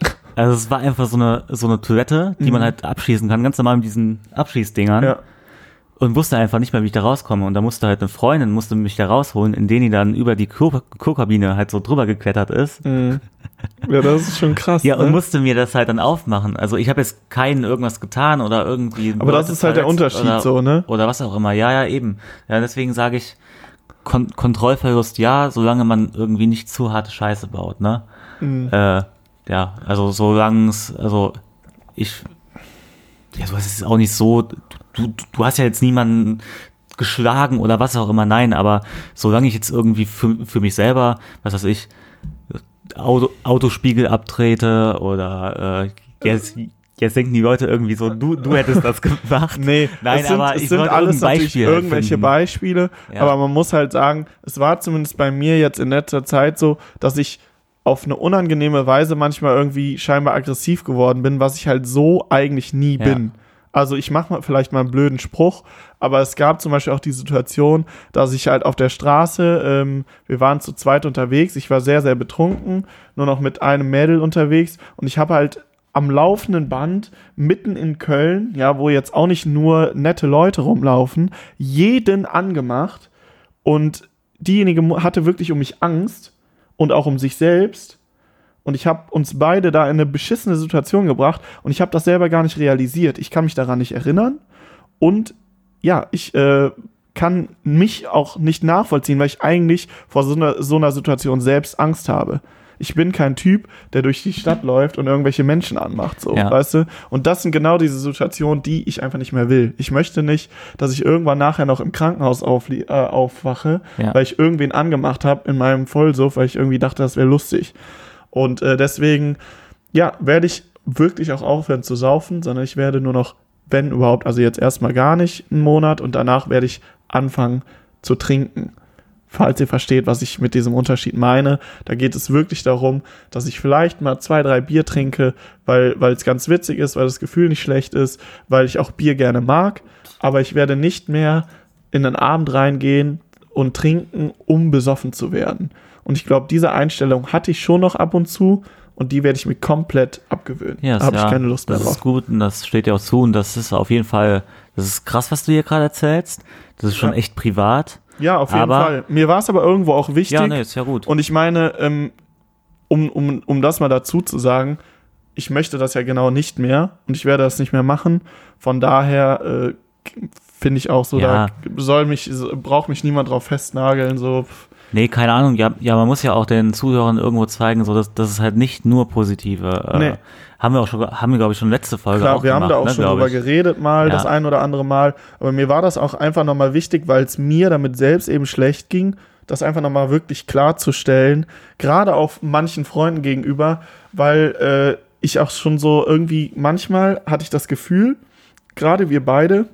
Also es war einfach so eine, so eine Toilette, die Mhm. man halt abschießen kann, ganz normal mit diesen Abschießdingern. Ja. Und wusste einfach nicht mehr, wie ich da rauskomme. Und da musste halt eine Freundin, musste mich da rausholen, indem die dann über die Klokabine halt so drüber geklettert ist. Mhm. Ja, das ist schon krass. Ja, und ne? musste mir das halt dann aufmachen. Also ich habe jetzt keinen irgendwas getan oder irgendwie. Aber das ist halt der Unterschied oder, so, ne? Oder was auch immer. Ja, ja, eben. Ja, deswegen sage ich, Kon Kontrollverlust ja, solange man irgendwie nicht zu harte Scheiße baut, ne? Mhm. Äh, ja, also solange es, also ich, ja, so ist auch nicht so, du, du, hast ja jetzt niemanden geschlagen oder was auch immer, nein, aber solange ich jetzt irgendwie für, für mich selber, was weiß ich, Auto, Autospiegel abtrete oder äh, jetzt, jetzt denken die Leute irgendwie so, du, du hättest das gemacht. Nee, Nein, es sind, aber es ich sind alles Beispiel irgendwelche finden. Beispiele, Ja. aber man muss halt sagen, es war zumindest bei mir jetzt in letzter Zeit so, dass ich auf eine unangenehme Weise manchmal irgendwie scheinbar aggressiv geworden bin, was ich halt so eigentlich nie Ja. bin. Also ich mache mal vielleicht mal einen blöden Spruch, aber es gab zum Beispiel auch die Situation, dass ich halt auf der Straße, ähm, wir waren zu zweit unterwegs, ich war sehr, sehr betrunken, nur noch mit einem Mädel unterwegs und ich habe halt am laufenden Band mitten in Köln, ja, wo jetzt auch nicht nur nette Leute rumlaufen, jeden angemacht und diejenige hatte wirklich um mich Angst und auch um sich selbst und ich habe uns beide da in eine beschissene Situation gebracht und ich habe das selber gar nicht realisiert. Ich kann mich daran nicht erinnern und ja, ich äh, kann mich auch nicht nachvollziehen, weil ich eigentlich vor so einer, so einer Situation selbst Angst habe. Ich bin kein Typ, der durch die Stadt läuft und irgendwelche Menschen anmacht, so, Ja. weißt du? Und das sind genau diese Situationen, die ich einfach nicht mehr will. Ich möchte nicht, dass ich irgendwann nachher noch im Krankenhaus äh, aufwache, Ja. weil ich irgendwen angemacht habe in meinem Vollsuff, weil ich irgendwie dachte, das wäre lustig. Und äh, deswegen, ja, werde ich wirklich auch aufhören zu saufen, sondern ich werde nur noch, wenn überhaupt, also jetzt erstmal gar nicht einen Monat und danach werde ich anfangen zu trinken. Falls ihr versteht, was ich mit diesem Unterschied meine, da geht es wirklich darum, dass ich vielleicht mal zwei, drei Bier trinke, weil weil es ganz witzig ist, weil das Gefühl nicht schlecht ist, weil ich auch Bier gerne mag, aber ich werde nicht mehr in den Abend reingehen und trinken, um besoffen zu werden. Und ich glaube, diese Einstellung hatte ich schon noch ab und zu und die werde ich mir komplett abgewöhnen. Ja, da habe ja, ich keine Lust mehr Das drauf. ist gut und das steht dir auch zu und das ist auf jeden Fall, das ist krass, was du hier gerade erzählst. Das ist schon Ja. echt privat. Ja, auf jeden Aber- Fall. Mir war es aber irgendwo auch wichtig. Ja, nee, ist ja gut. Und ich meine, ähm, um, um, um das mal dazu zu sagen, ich möchte das ja genau nicht mehr und ich werde das nicht mehr machen. Von daher äh, finde ich auch so, Ja. da soll mich, braucht mich niemand drauf festnageln. So, Nee, keine Ahnung. Ja, ja, man muss ja auch den Zuhörern irgendwo zeigen, so dass, dass es halt nicht nur positive. Äh, Nee. Haben wir auch schon, haben wir glaube ich schon letzte Folge Klar, auch wir gemacht, haben da auch ne, schon drüber ich. geredet mal, Ja. das ein oder andere Mal. Aber mir war das auch einfach nochmal wichtig, weil es mir damit selbst eben schlecht ging, das einfach nochmal wirklich klarzustellen. Gerade auf manchen Freunden gegenüber, weil äh, ich auch schon so irgendwie, manchmal hatte ich das Gefühl, gerade wir beide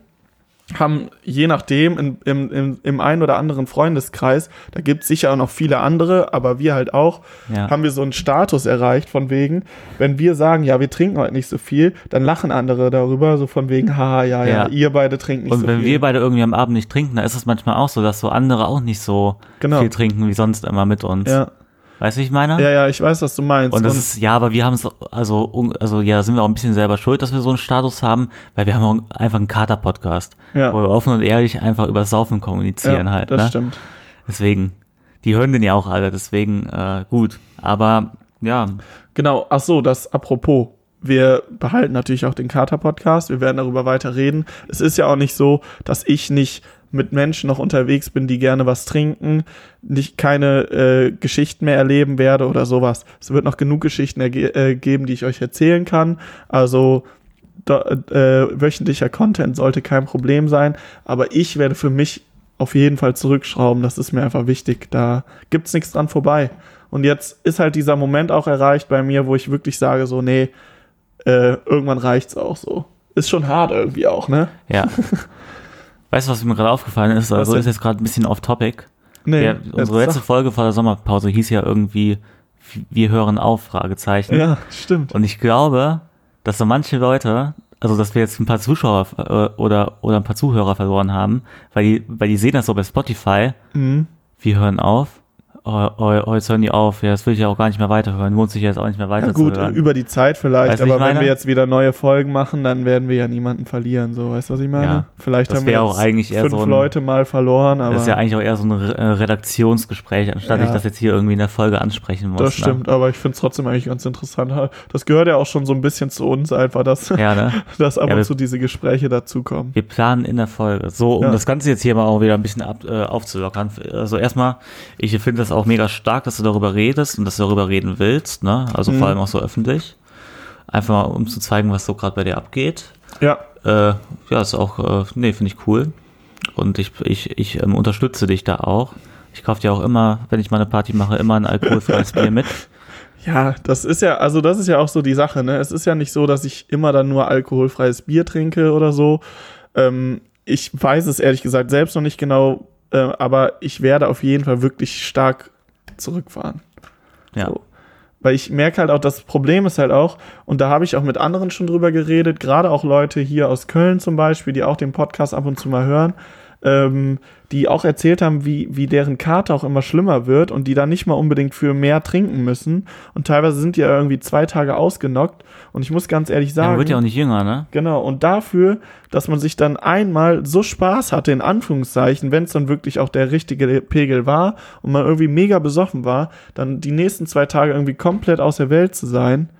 haben je nachdem in, im, im, im einen oder anderen Freundeskreis, da gibt es sicher auch noch viele andere, aber wir halt auch, Ja. haben wir so einen Status erreicht von wegen, wenn wir sagen, ja, wir trinken heute nicht so viel, dann lachen andere darüber, so von wegen, haha, ja, ja, Ja. ihr beide trinken nicht Und so wenn viel. wir beide irgendwie am Abend nicht trinken, dann ist es manchmal auch so, dass so andere auch nicht so Genau. viel trinken wie sonst immer mit uns. ja. Weißt du, wie ich meine? ja, ja, ich weiß, was du meinst. Und das ist, ja, aber wir haben es, also, also, ja, sind wir auch ein bisschen selber schuld, dass wir so einen Status haben, weil wir haben auch einfach einen Kater-Podcast, Ja. wo wir offen und ehrlich einfach über Saufen kommunizieren ja, halt, das ne? stimmt. Deswegen, die hören den ja auch alle, deswegen, äh, gut. Aber, ja, Genau, ach so, das apropos. Wir behalten natürlich auch den Kater-Podcast. Wir werden darüber weiter reden. Es ist ja auch nicht so, dass ich nicht mit Menschen noch unterwegs bin, die gerne was trinken, nicht keine äh, Geschichten mehr erleben werde oder sowas. Es wird noch genug Geschichten äh, geben, die ich euch erzählen kann. Also da, äh, wöchentlicher Content sollte kein Problem sein. Aber ich werde für mich auf jeden Fall zurückschrauben. Das ist mir einfach wichtig. Da gibt's nichts dran vorbei. Und jetzt ist halt dieser Moment auch erreicht bei mir, wo ich wirklich sage, so, nee, äh, irgendwann reicht's auch so. Ist schon hart irgendwie auch, ne? ja. weißt du, was mir gerade aufgefallen ist? Also, ist jetzt gerade ein bisschen off-topic. Nee, ja, unsere letzte Folge vor der Sommerpause hieß ja irgendwie, wir hören auf, Fragezeichen. sag- Ja, stimmt. Und ich glaube, dass so manche Leute, also dass wir jetzt ein paar Zuschauer äh, oder, oder ein paar Zuhörer verloren haben, weil die, weil die sehen das so bei Spotify, Mhm. wir hören auf oh, oh, oh, jetzt hören die auf, ja, das will ich ja auch gar nicht mehr weiterhören, lohnt sich jetzt auch nicht mehr Ja, weiter gut, zu hören. über die Zeit vielleicht, Weißt aber wenn wir jetzt wieder neue Folgen machen, dann werden wir ja niemanden verlieren, so, weißt du, was ich meine? Ja, vielleicht haben wir auch eigentlich fünf so ein- Leute mal verloren, aber das ist ja eigentlich auch eher so ein äh, Redaktionsgespräch, anstatt Ja. ich das jetzt hier irgendwie in der Folge ansprechen muss. das stimmt, aber ich finde es trotzdem eigentlich ganz interessant. Das gehört ja auch schon so ein bisschen zu uns einfach, dass, Ne? Ja, ne? dass ab Ja, und zu diese Gespräche dazukommen. Wir planen in der Folge. So, um Ja. das Ganze jetzt hier mal auch wieder ein bisschen ab, äh, aufzulockern. Also erstmal, ich finde das auch mega stark, dass du darüber redest und dass du darüber reden willst, ne? Also Mhm. vor allem auch so öffentlich. Einfach mal, um zu zeigen, was so gerade bei dir abgeht. Ja, Äh, ja, ist auch, äh, nee, finde ich cool. Und ich, ich, ich ähm, unterstütze dich da auch. Ich kaufe dir auch immer, wenn ich mal eine Party mache, immer ein alkoholfreies Bier mit. Ja, das ist ja, also das ist ja auch so die Sache, ne? Es ist ja nicht so, dass ich immer dann nur alkoholfreies Bier trinke oder so. Ähm, ich weiß es ehrlich gesagt selbst noch nicht genau, äh, aber ich werde auf jeden Fall wirklich stark zurückfahren. Ja. So. Weil ich merke halt auch, das Problem ist halt auch, und da habe ich auch mit anderen schon drüber geredet, gerade auch Leute hier aus Köln zum Beispiel, die auch den Podcast ab und zu mal hören, ähm, die auch erzählt haben, wie, wie deren Karte auch immer schlimmer wird und die dann nicht mal unbedingt für mehr trinken müssen. Und teilweise sind die ja irgendwie zwei Tage ausgenockt. Und ich muss ganz ehrlich Ja, sagen. man wird ja auch nicht jünger, ne? Genau, und dafür, dass man sich dann einmal so Spaß hatte, in Anführungszeichen, wenn es dann wirklich auch der richtige Pegel war und man irgendwie mega besoffen war, dann die nächsten zwei Tage irgendwie komplett aus der Welt zu sein,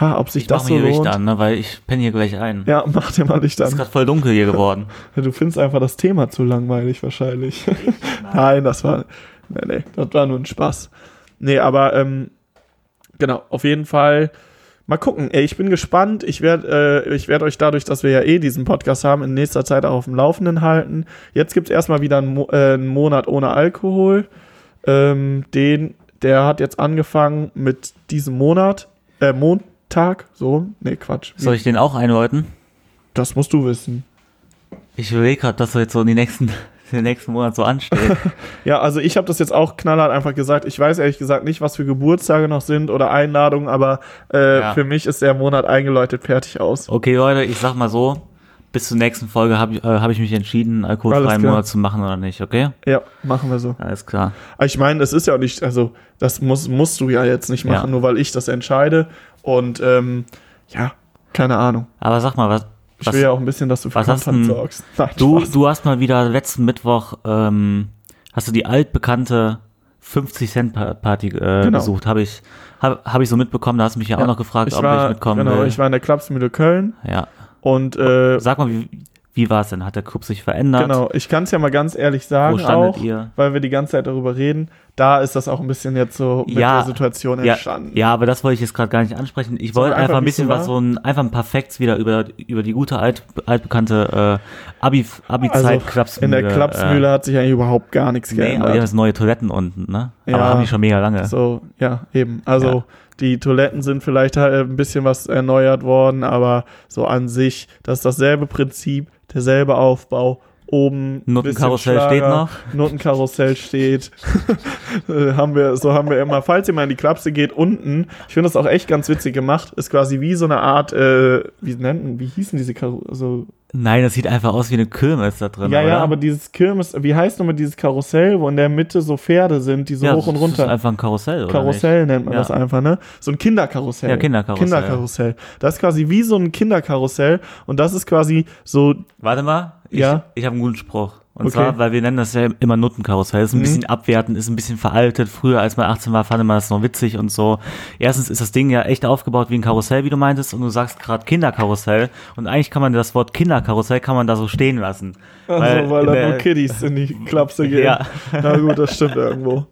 ha, ob sich Ich das mach so mir hier lohnt. Licht an, ne? Weil ich penne hier gleich ein. Ja, mach dir mal Licht Es ist an. gerade voll dunkel hier geworden. Du findest einfach das Thema zu langweilig wahrscheinlich. Nein, das war, nee, nee, das war nur ein Spaß. Nee, aber, ähm, genau, auf jeden Fall mal gucken. Ey, ich bin gespannt. Ich werde äh, ich werd euch dadurch, dass wir ja eh diesen Podcast haben, in nächster Zeit auch auf dem Laufenden halten. Jetzt gibt's erstmal wieder einen, Mo äh, einen Monat ohne Alkohol. Ähm, den, der hat jetzt angefangen mit diesem Monat, äh, Montag, so, nee, Quatsch. Soll ich den auch einläuten? Das musst du wissen. Ich überlege gerade, dass so jetzt so in die nächsten, den nächsten Monat so ansteht. Ja, also ich habe das jetzt auch knallhart einfach gesagt. Ich weiß ehrlich gesagt nicht, was für Geburtstage noch sind oder Einladungen, aber äh, Ja. für mich ist der Monat eingeläutet fertig aus. Okay, Leute, ich sag mal so, bis zur nächsten Folge habe ich, äh, hab ich mich entschieden, alkoholfreien. Monat zu machen oder nicht, okay? Ja, machen wir so. Alles klar. Aber ich meine, es ist ja auch nicht, also das muss, musst du ja jetzt nicht machen, Ja. nur weil ich das entscheide. Und ähm, ja, keine Ahnung. Aber sag mal, was, Ich was will ja auch ein bisschen, dass du für was hast denn sorgst. Nein, du, Spaß. du hast mal wieder letzten Mittwoch, ähm, hast du die altbekannte 50 Cent Pa- Party äh, Genau. besucht, habe ich, hab, hab ich so mitbekommen, da hast du mich ja, auch noch gefragt, ich ob war, ich mitkommen genau, will. ich war in der Klapsmühle Köln ja. und äh, Sag mal, wie, wie war es denn? Hat der Club sich verändert? genau, ich kann es ja mal ganz ehrlich sagen Wo standet auch, ihr? weil wir die ganze Zeit darüber reden. Da ist das auch ein bisschen jetzt so mit Ja, der Situation Ja, entstanden. ja, aber das wollte ich jetzt gerade gar nicht ansprechen. Ich wollte einfach, einfach ein bisschen was, so ein, einfach ein paar Facts wieder über, über die gute alt, altbekannte äh, Abi, Abi-Zeit Also Klapsmühle. in der Klapsmühle hat sich eigentlich überhaupt gar nichts Äh, nee, aber die haben geändert. jetzt neue Toiletten unten, ne? Ja. Aber haben die schon mega lange. so, ja, eben. Also Ja. die Toiletten sind vielleicht halt ein bisschen was erneuert worden, aber so an sich, das ist dasselbe Prinzip, derselbe Aufbau. Oben bisschen steht noch. Nuttenkarussell steht. Haben wir, so haben wir immer, falls ihr mal in die Klapse geht, unten, ich finde das auch echt ganz witzig gemacht, ist quasi wie so eine Art, äh, wie nennen, wie hießen diese Karussell, also Nein, das sieht einfach aus wie eine Kirmes da drin. Ja, oder? ja, aber dieses Kirmes, wie heißt nochmal dieses Karussell, wo in der Mitte so Pferde sind, die so ja, hoch und Das runter. ist einfach ein Karussell, oder? Karussell nennt man Ja. das einfach, ne? So ein Kinderkarussell. Ja, Kinderkarussell. Kinderkarussell. Das ist quasi wie so ein Kinderkarussell und das ist quasi so, Nicht? Warte mal, ich, Ja. ich habe einen guten Spruch. Und Okay. zwar, weil wir nennen das ja immer Nuttenkarussell. Ist ein Mhm. bisschen abwertend, ist ein bisschen veraltet. Früher, als man 18 war, fand man das noch witzig und so. Erstens ist das Ding ja echt aufgebaut wie ein Karussell, wie du meintest. Und du sagst gerade Kinderkarussell. Und eigentlich kann man das Wort Kinderkarussell kann man da so stehen lassen. also, weil in da nur Kiddies in die Klapse gehen. Ja. Na gut, das stimmt irgendwo.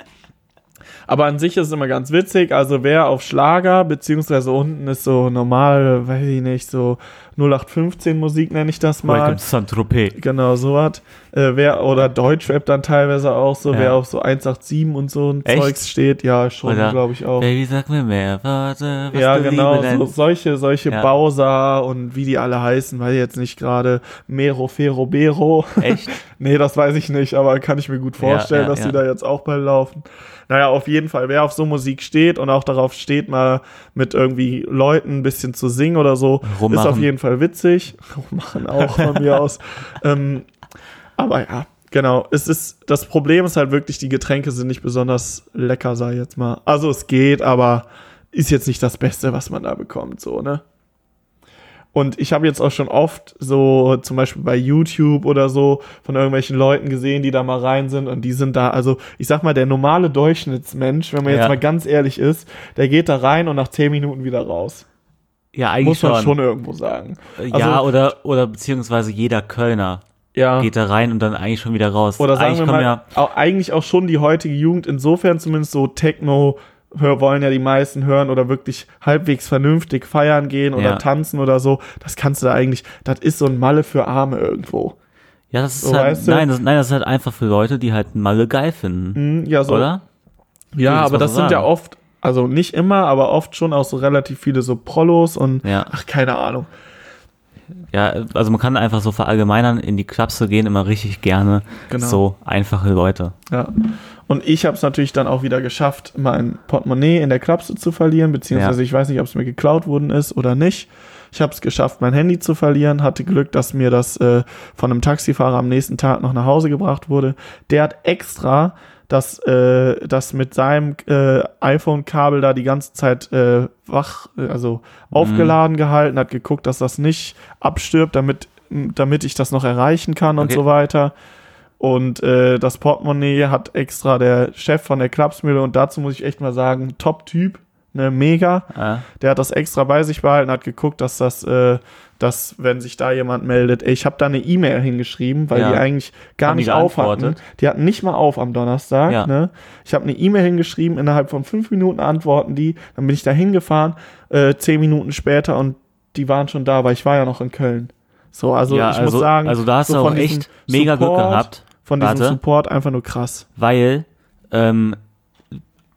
Aber an sich ist es immer ganz witzig. Also wer auf Schlager, beziehungsweise unten ist so normal, weiß ich nicht, so 0815 Musik nenne ich das mal. Welcome Saint-Tropez. Genau, so hat. Äh, wer, oder Deutschrap dann teilweise auch so, Ja. wer auf so 187 und so ein Echt? Zeugs steht, ja, schon, glaube ich auch. Baby, sag mir mehr, warte, was Ja, du genau, so, solche, solche Ja. Bowser und wie die alle heißen, ich jetzt nicht gerade. Mero, Fero, Bero. Echt? nee, das weiß ich nicht, aber kann ich mir gut vorstellen, ja, dass die da jetzt auch bald laufen. Naja, auf jeden Fall, wer auf so Musik steht und auch darauf steht, mal mit irgendwie Leuten ein bisschen zu singen oder so, Rummachen. ist auf jeden Fall witzig. Machen auch von mir aus. Ähm, aber ja, Genau, es ist, das Problem ist halt wirklich, die Getränke sind nicht besonders lecker, sag ich jetzt mal. Also es geht, aber ist jetzt nicht das Beste, was man da bekommt, so, ne? Und ich habe jetzt auch schon oft so, zum Beispiel bei YouTube oder so, von irgendwelchen Leuten gesehen, die da mal rein sind und die sind da, also ich sag mal, der normale Durchschnittsmensch, wenn man jetzt Ja. mal ganz ehrlich ist, der geht da rein und nach 10 Minuten wieder raus. Ja, eigentlich Muss man schon. schon irgendwo sagen. ja, Also- oder, oder beziehungsweise jeder Kölner Ja. geht da rein und dann eigentlich schon wieder raus. Oder sagen eigentlich wir mal, auch, eigentlich auch schon die heutige Jugend, insofern zumindest so Techno hör, wollen ja die meisten hören oder wirklich halbwegs vernünftig feiern gehen oder Ja. tanzen oder so. Das kannst du da eigentlich, das ist so ein Malle für Arme irgendwo. Ja, das ist So, halt, nein, das, nein, das ist halt einfach für Leute, die halt Malle geil finden. Hm, ja, so. Oder? Ja, aber das sind ja oft, also nicht immer, aber oft schon auch so relativ viele so Prollos und Ja. ach, keine Ahnung. Ja, also man kann einfach so verallgemeinern, in die Klapse gehen immer richtig gerne Genau. so einfache Leute. Ja. Und ich habe es natürlich dann auch wieder geschafft, mein Portemonnaie in der Klapse zu verlieren, beziehungsweise Ja. ich weiß nicht, ob es mir geklaut worden ist oder nicht. Ich habe es geschafft, mein Handy zu verlieren, hatte Glück, dass mir das äh, von einem Taxifahrer am nächsten Tag noch nach Hause gebracht wurde. Der hat extra das, äh, das mit seinem äh, iPhone-Kabel da die ganze Zeit äh, wach, äh, also aufgeladen gehalten, hat geguckt, dass das nicht abstirbt, damit, damit ich das noch erreichen kann und Okay. so weiter. Und äh, das Portemonnaie hat extra der Chef von der Klapsmühle und dazu muss ich echt mal sagen, Top-Typ, ne, mega. Ja. Der hat das extra bei sich behalten, hat geguckt, dass das, äh, dass, wenn sich da jemand meldet, ey, ich habe da eine E-Mail hingeschrieben, weil Ja. die eigentlich gar Haben nicht auf hatten. Die hatten nicht mal auf am Donnerstag. Ja. Ne? Ich habe eine E-Mail hingeschrieben, innerhalb von fünf Minuten antworten die. Dann bin ich da hingefahren, äh, zehn Minuten später und die waren schon da, weil ich war ja noch in Köln. So, also ja, ich also, muss sagen, also da hast so du auch echt mega Glück Support- gehabt, von diesem Warte. Support einfach nur krass. weil ähm,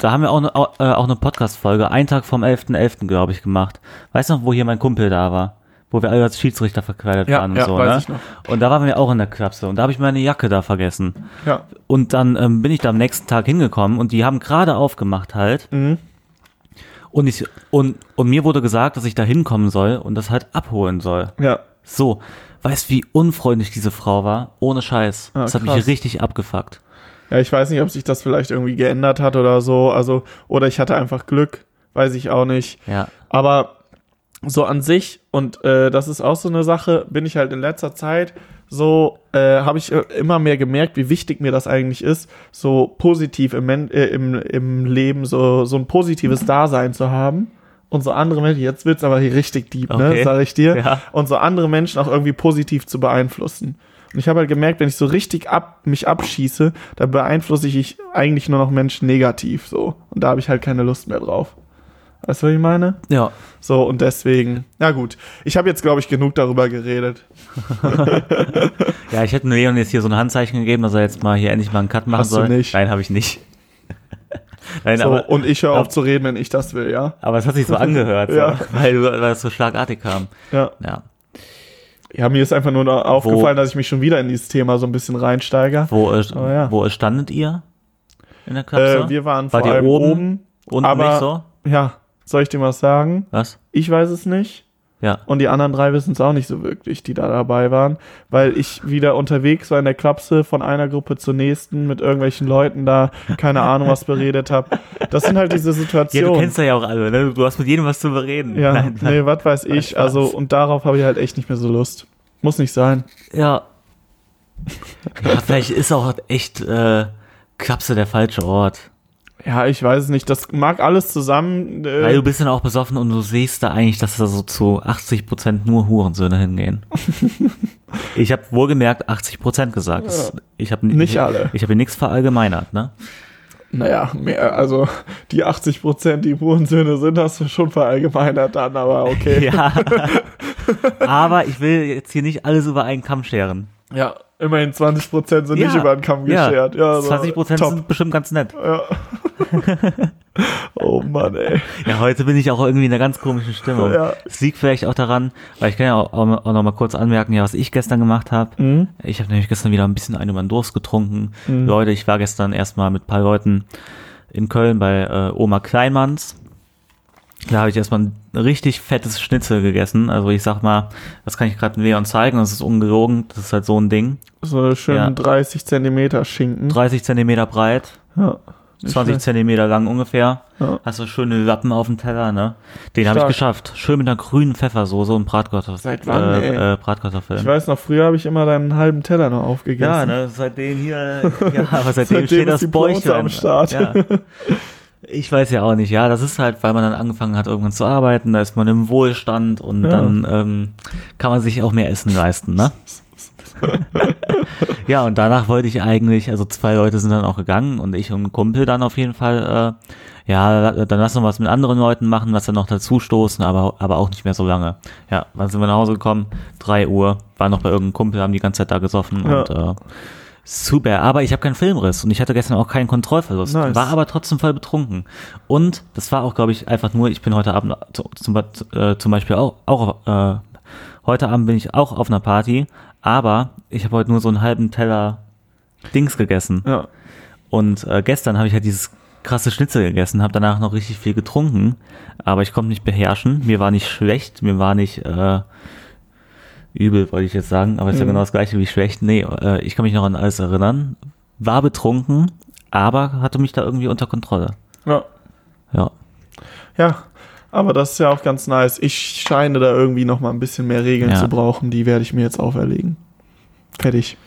da haben wir auch eine, auch, äh, auch eine Podcast-Folge, einen Tag vom 11.11., glaube ich, gemacht. Weißt du noch, wo hier mein Kumpel da war? Wo wir alle als Schiedsrichter verkleidet Ja, waren und ja, so, weiß ne? ich noch. Und da waren wir auch in der Klapse und da habe ich meine Jacke da vergessen. Ja. Und dann ähm, bin ich da am nächsten Tag hingekommen und die haben gerade aufgemacht halt. Mhm. Und, ich, und, und mir wurde gesagt, dass ich da hinkommen soll und das halt abholen soll. Ja. So, weißt wie unfreundlich diese Frau war? Ohne Scheiß. Ah, das hat krass. mich richtig abgefuckt. Ja, ich weiß nicht, ob sich das vielleicht irgendwie geändert hat oder so. Also, oder ich hatte einfach Glück, weiß ich auch nicht. Ja. Aber so an sich, und äh, das ist auch so eine Sache, bin ich halt in letzter Zeit so, äh, habe ich äh, immer mehr gemerkt, wie wichtig mir das eigentlich ist, so positiv im, Men äh, im, im Leben, so, so ein positives Dasein zu haben. Und so andere Menschen, jetzt wird's aber hier richtig deep, ne, Okay. sag ich dir. Ja. Und so andere Menschen auch irgendwie positiv zu beeinflussen. Und ich habe halt gemerkt, wenn ich so richtig ab, mich abschieße, dann beeinflusse ich eigentlich nur noch Menschen negativ, so. Und da habe ich halt keine Lust mehr drauf. Weißt du, was ich meine? Ja. So, und deswegen, na gut. Ich habe jetzt, glaube ich, genug darüber geredet. Ja, ich hätte Leon jetzt hier so ein Handzeichen gegeben, dass er jetzt mal hier endlich mal einen Cut machen Hast du soll. nicht. Nein, habe ich nicht. Nein, So, aber, und ich höre auf zu reden, wenn ich das will, ja? aber es hat sich so angehört, Ja. so, weil, weil das so schlagartig kam. Ja. Ja. Ja, mir ist einfach nur noch aufgefallen, dass ich mich schon wieder in dieses Thema so ein bisschen reinsteige. Wo, äh, Aber ja. wo standet ihr in der Klapse? Äh, wir waren War vor allem oben? oben. Unten aber- nicht so? Ja, soll ich dir was sagen? Was? Ich weiß es nicht. Ja. Und die anderen drei wissen es auch nicht so wirklich, die da dabei waren, weil ich wieder unterwegs war in der Klapse von einer Gruppe zur nächsten mit irgendwelchen Leuten da, keine Ahnung, was beredet habe. Das sind halt diese Ja, du Situationen. kennst ja auch alle, ne? Du hast mit jedem was zu bereden. Ja, Nein, nein. nee, was weiß ich. Also, und darauf habe ich halt echt nicht mehr so Lust. Muss nicht sein. Ja. ja. Vielleicht ist auch echt äh, Klapse der falsche Ort. Ja, ich weiß es nicht. Das mag alles zusammen. Weil Äh, du bist dann auch besoffen und du siehst da eigentlich, dass da so zu 80% nur Hurensöhne hingehen. ich habe wohlgemerkt 80% gesagt. Das- Ich habe Nicht alle. Ich habe nichts verallgemeinert, ne? naja, mehr, also die 80 Prozent, die Hurensöhne sind, hast du schon verallgemeinert dann, aber okay. Ja. Aber ich will jetzt hier nicht alles über einen Kamm scheren. Ja, immerhin 20 Prozent sind Ja. nicht über den Kamm geschert. Ja, so, 20% top. sind bestimmt ganz nett. Ja. oh Mann, ey. Ja, heute bin ich auch irgendwie in einer ganz komischen Stimmung. Ja. Es liegt vielleicht auch daran, weil ich kann ja auch, auch noch mal kurz anmerken, ja, was ich gestern gemacht habe. Mhm. Ich habe nämlich gestern wieder ein bisschen einen über den Durst getrunken. Leute, ich war gestern erstmal mit ein paar Leuten in Köln bei äh, Oma Kleinmanns. Da habe ich erstmal ein richtig fettes Schnitzel gegessen. Also ich sag mal, das kann ich gerade Leon zeigen, das ist ungelogen, das ist halt so ein Ding. So schön Ja. 30 Zentimeter Schinken. 30 Zentimeter breit, Ja. Nicht 20 schlecht. Zentimeter lang ungefähr. Ja. Hast du schöne Lappen auf dem Teller, ne? Den habe ich geschafft. Schön mit einer grünen Pfeffersoße und Bratkartoffeln. Seit wann, äh, äh, Bratkartoffeln. Ich weiß noch, früher habe ich immer deinen halben Teller noch aufgegessen. Ja, ne, seitdem hier, ja, aber seitdem, Seitdem steht das Bäuchlein am Start. Ja. Ich weiß ja auch nicht, ja, das ist halt, weil man dann angefangen hat, irgendwann zu arbeiten, da ist man im Wohlstand und Ja. dann ähm, kann man sich auch mehr Essen leisten, ne? ja, und danach wollte ich eigentlich, also zwei Leute sind dann auch gegangen und ich und ein Kumpel dann auf jeden Fall, äh, ja, dann lass uns was mit anderen Leuten machen, was dann noch dazu stoßen, aber, aber auch nicht mehr so lange. Ja, wann sind wir nach Hause gekommen? Drei Uhr, war noch bei irgendeinem Kumpel, haben die ganze Zeit da gesoffen Ja. und äh, super. Aber ich habe keinen Filmriss und ich hatte gestern auch keinen Kontrollverlust, Nice. war aber trotzdem voll betrunken. Und das war auch, glaube ich, einfach nur, ich bin heute Abend zu- zum, äh, zum Beispiel auch, auch äh, heute Abend bin ich auch auf einer Party, aber ich habe heute nur so einen halben Teller Dings gegessen. Ja. Und äh, gestern habe ich halt dieses krasse Schnitzel gegessen, habe danach noch richtig viel getrunken, aber ich konnte mich beherrschen. Mir war nicht schlecht, mir war nicht äh, übel, wollte ich jetzt sagen, aber ist ja Mhm. genau das gleiche wie schlecht. Nee, äh, ich kann mich noch an alles erinnern. War betrunken, aber hatte mich da irgendwie unter Kontrolle. ja. Ja. Ja, aber das ist ja auch ganz nice. Ich scheine da irgendwie noch mal ein bisschen mehr Regeln Ja. zu brauchen. Die werde ich mir jetzt auferlegen. Fertig.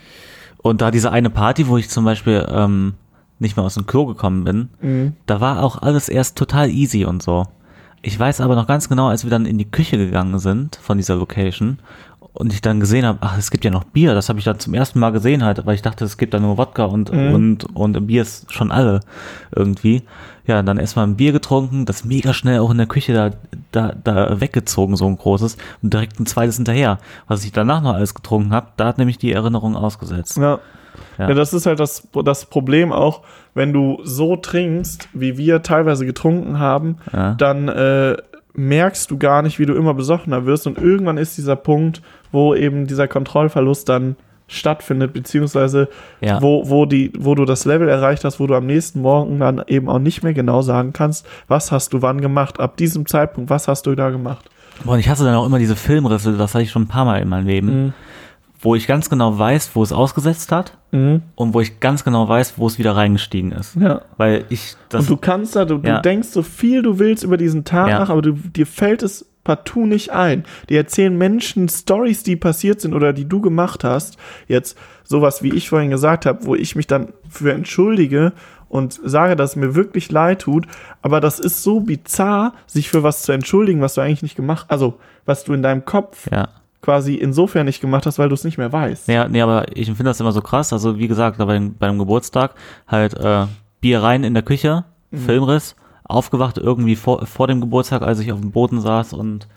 Und da diese eine Party, wo ich zum Beispiel ähm, nicht mehr aus dem Klo gekommen bin, Mhm. da war auch alles erst total easy und so. Ich weiß aber noch ganz genau, als wir dann in die Küche gegangen sind von dieser Location und ich dann gesehen habe, ach, es gibt ja noch Bier, das habe ich dann zum ersten Mal gesehen halt, weil ich dachte, es gibt da nur Wodka und, Mhm. und, und Bier ist schon alle irgendwie. Ja, dann erstmal ein Bier getrunken, das mega schnell auch in der Küche da, da, da weggezogen, so ein großes, und direkt ein zweites hinterher. Was ich danach noch alles getrunken habe, da hat nämlich die Erinnerung ausgesetzt. Ja. Ja. Ja. das ist halt das, das Problem auch, wenn du so trinkst, wie wir teilweise getrunken haben, Ja. dann äh, merkst du gar nicht, wie du immer besoffener wirst und irgendwann ist dieser Punkt, wo eben dieser Kontrollverlust dann stattfindet, beziehungsweise Ja. wo, wo, die, wo du das Level erreicht hast, wo du am nächsten Morgen dann eben auch nicht mehr genau sagen kannst, was hast du wann gemacht, ab diesem Zeitpunkt, was hast du da gemacht. Boah, und ich hasse dann auch immer diese Filmrisse, das hatte ich schon ein paar Mal in meinem Leben, Mhm. wo ich ganz genau weiß, wo es ausgesetzt hat Mhm. und wo ich ganz genau weiß, wo es wieder reingestiegen ist. Ja. Weil ich das. und du kannst da, du, Ja. du denkst so viel du willst über diesen Tag nach, aber du, dir fällt es partout nicht ein. Die erzählen Menschen Stories, die passiert sind oder die du gemacht hast. Jetzt sowas, wie ich vorhin gesagt habe, wo ich mich dann für entschuldige und sage, dass es mir wirklich leid tut. Aber das ist so bizarr, sich für was zu entschuldigen, was du eigentlich nicht gemacht, also was du in deinem Kopf ja. quasi insofern nicht gemacht hast, weil du es nicht mehr weißt. Nee, nee, aber ich finde das immer so krass. Also, wie gesagt, bei, dem- bei einem Geburtstag halt äh, Bier rein in der Küche, Mhm. Filmriss, aufgewacht irgendwie vor, vor dem Geburtstag, als ich auf dem Boden saß und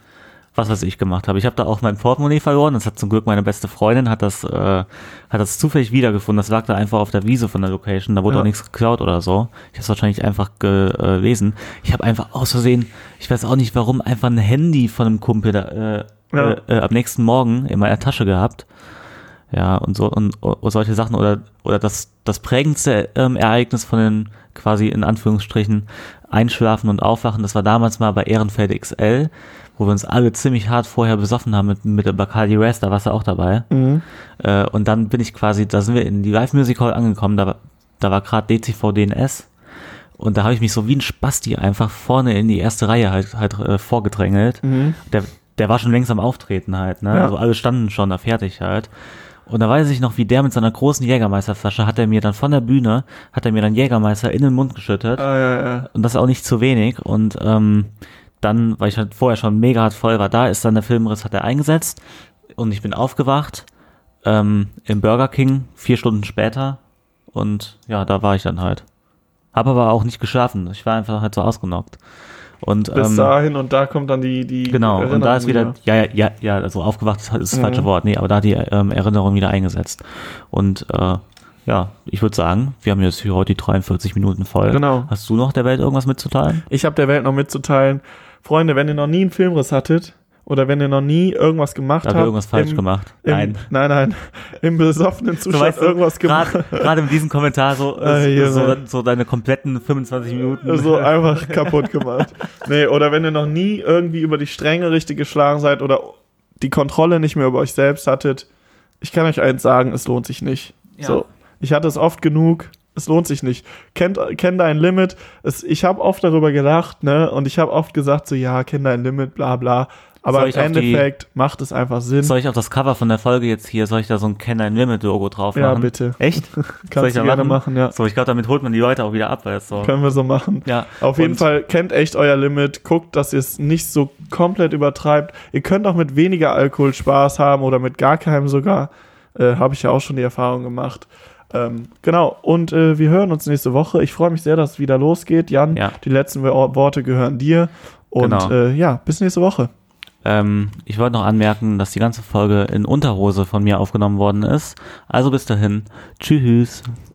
was weiß ich gemacht habe. Ich habe da auch mein Portemonnaie verloren. Das hat zum Glück meine beste Freundin, hat das, äh, hat das zufällig wiedergefunden. Das lag da einfach auf der Wiese von der Location. Da wurde Ja. auch nichts geklaut oder so. Ich habe es wahrscheinlich einfach gelesen. Ich habe einfach aus Versehen, ich weiß auch nicht warum, einfach ein Handy von einem Kumpel da, äh, Ja. äh, äh, am nächsten Morgen in meiner Tasche gehabt. Ja, und so und, und solche Sachen oder oder das das prägendste ähm, Ereignis von den quasi in Anführungsstrichen Einschlafen und Aufwachen, das war damals mal bei Ehrenfeld XL, wo wir uns alle ziemlich hart vorher besoffen haben mit mit der Bacardi Rest, da warst du auch dabei. Mhm. Äh, und dann bin ich quasi, da sind wir in die Live Music Hall angekommen, da, war- da war gerade DCV DNS und da habe ich mich so wie ein Spasti einfach vorne in die erste Reihe halt halt äh, vorgedrängelt. Mhm. Der, der war schon längst am Auftreten halt, ne? Ja. Also alle standen schon da fertig halt. Und da weiß ich noch, wie der mit seiner großen Jägermeisterflasche hat er mir dann von der Bühne, hat er mir dann Jägermeister in den Mund geschüttet. Ah, ja, ja. Und das auch nicht zu wenig. Und ähm, dann, weil ich halt vorher schon mega hart voll war, da ist dann der Filmriss, hat er eingesetzt. Und ich bin aufgewacht ähm, im Burger King, vier Stunden später. Und ja, da war ich dann halt. Hab aber auch nicht geschlafen. Ich war einfach halt so ausgenockt. Und, Bis ähm, dahin und da kommt dann die, die Genau, und da ist Erinnerung wieder, ja, ja, ja, ja, also aufgewacht ist das Mhm. falsche Wort, nee, aber da hat die ähm, Erinnerung wieder eingesetzt. Und äh, ja, ich würde sagen, wir haben jetzt hier heute die 43 Minuten voll. Genau. Hast du noch der Welt irgendwas mitzuteilen? Ich habe der Welt noch mitzuteilen, Freunde, wenn ihr noch nie einen Filmriss hattet oder wenn ihr noch nie irgendwas gemacht habt. irgendwas falsch im, gemacht. Im, Nein. Nein, nein. Im besoffenen Du Zustand weißt, irgendwas gemacht. gerade gerade in diesem Kommentar so, Äh, so, ne. so deine kompletten 25 Minuten. so einfach kaputt gemacht. Nee, oder wenn ihr noch nie irgendwie über die Stränge richtig geschlagen seid oder die Kontrolle nicht mehr über euch selbst hattet, ich kann euch eins sagen, es lohnt sich nicht. Ja. So, ich hatte es oft genug, es lohnt sich nicht. Kennt, kenn dein Limit. Es, ich habe oft darüber gelacht, ne? Und ich habe oft gesagt, so ja, kenn dein Limit, bla bla. Aber im auf die- Endeffekt macht es einfach Sinn. Soll ich auf das Cover von der Folge jetzt hier, soll ich da so ein Can I Limit Logo drauf Ja, machen? bitte. Echt? Soll ich Kannst du gerne machen, ja. So, ich glaube, damit holt man die Leute auch wieder ab, weil es so. Können wir so machen. Ja. Auf jeden Fall kennt echt euer Limit, guckt, dass ihr es nicht so komplett übertreibt. Ihr könnt auch mit weniger Alkohol Spaß haben oder mit gar keinem sogar. Äh, Habe ich ja auch schon die Erfahrung gemacht. Ähm, genau, und äh, wir hören uns nächste Woche. Ich freue mich sehr, dass es wieder losgeht. Jan, Ja. die letzten Wo- Worte gehören dir. Und Genau. äh, ja, bis nächste Woche. Ähm, ich wollte noch anmerken, dass die ganze Folge in Unterhose von mir aufgenommen worden ist. Also bis dahin. Tschüss.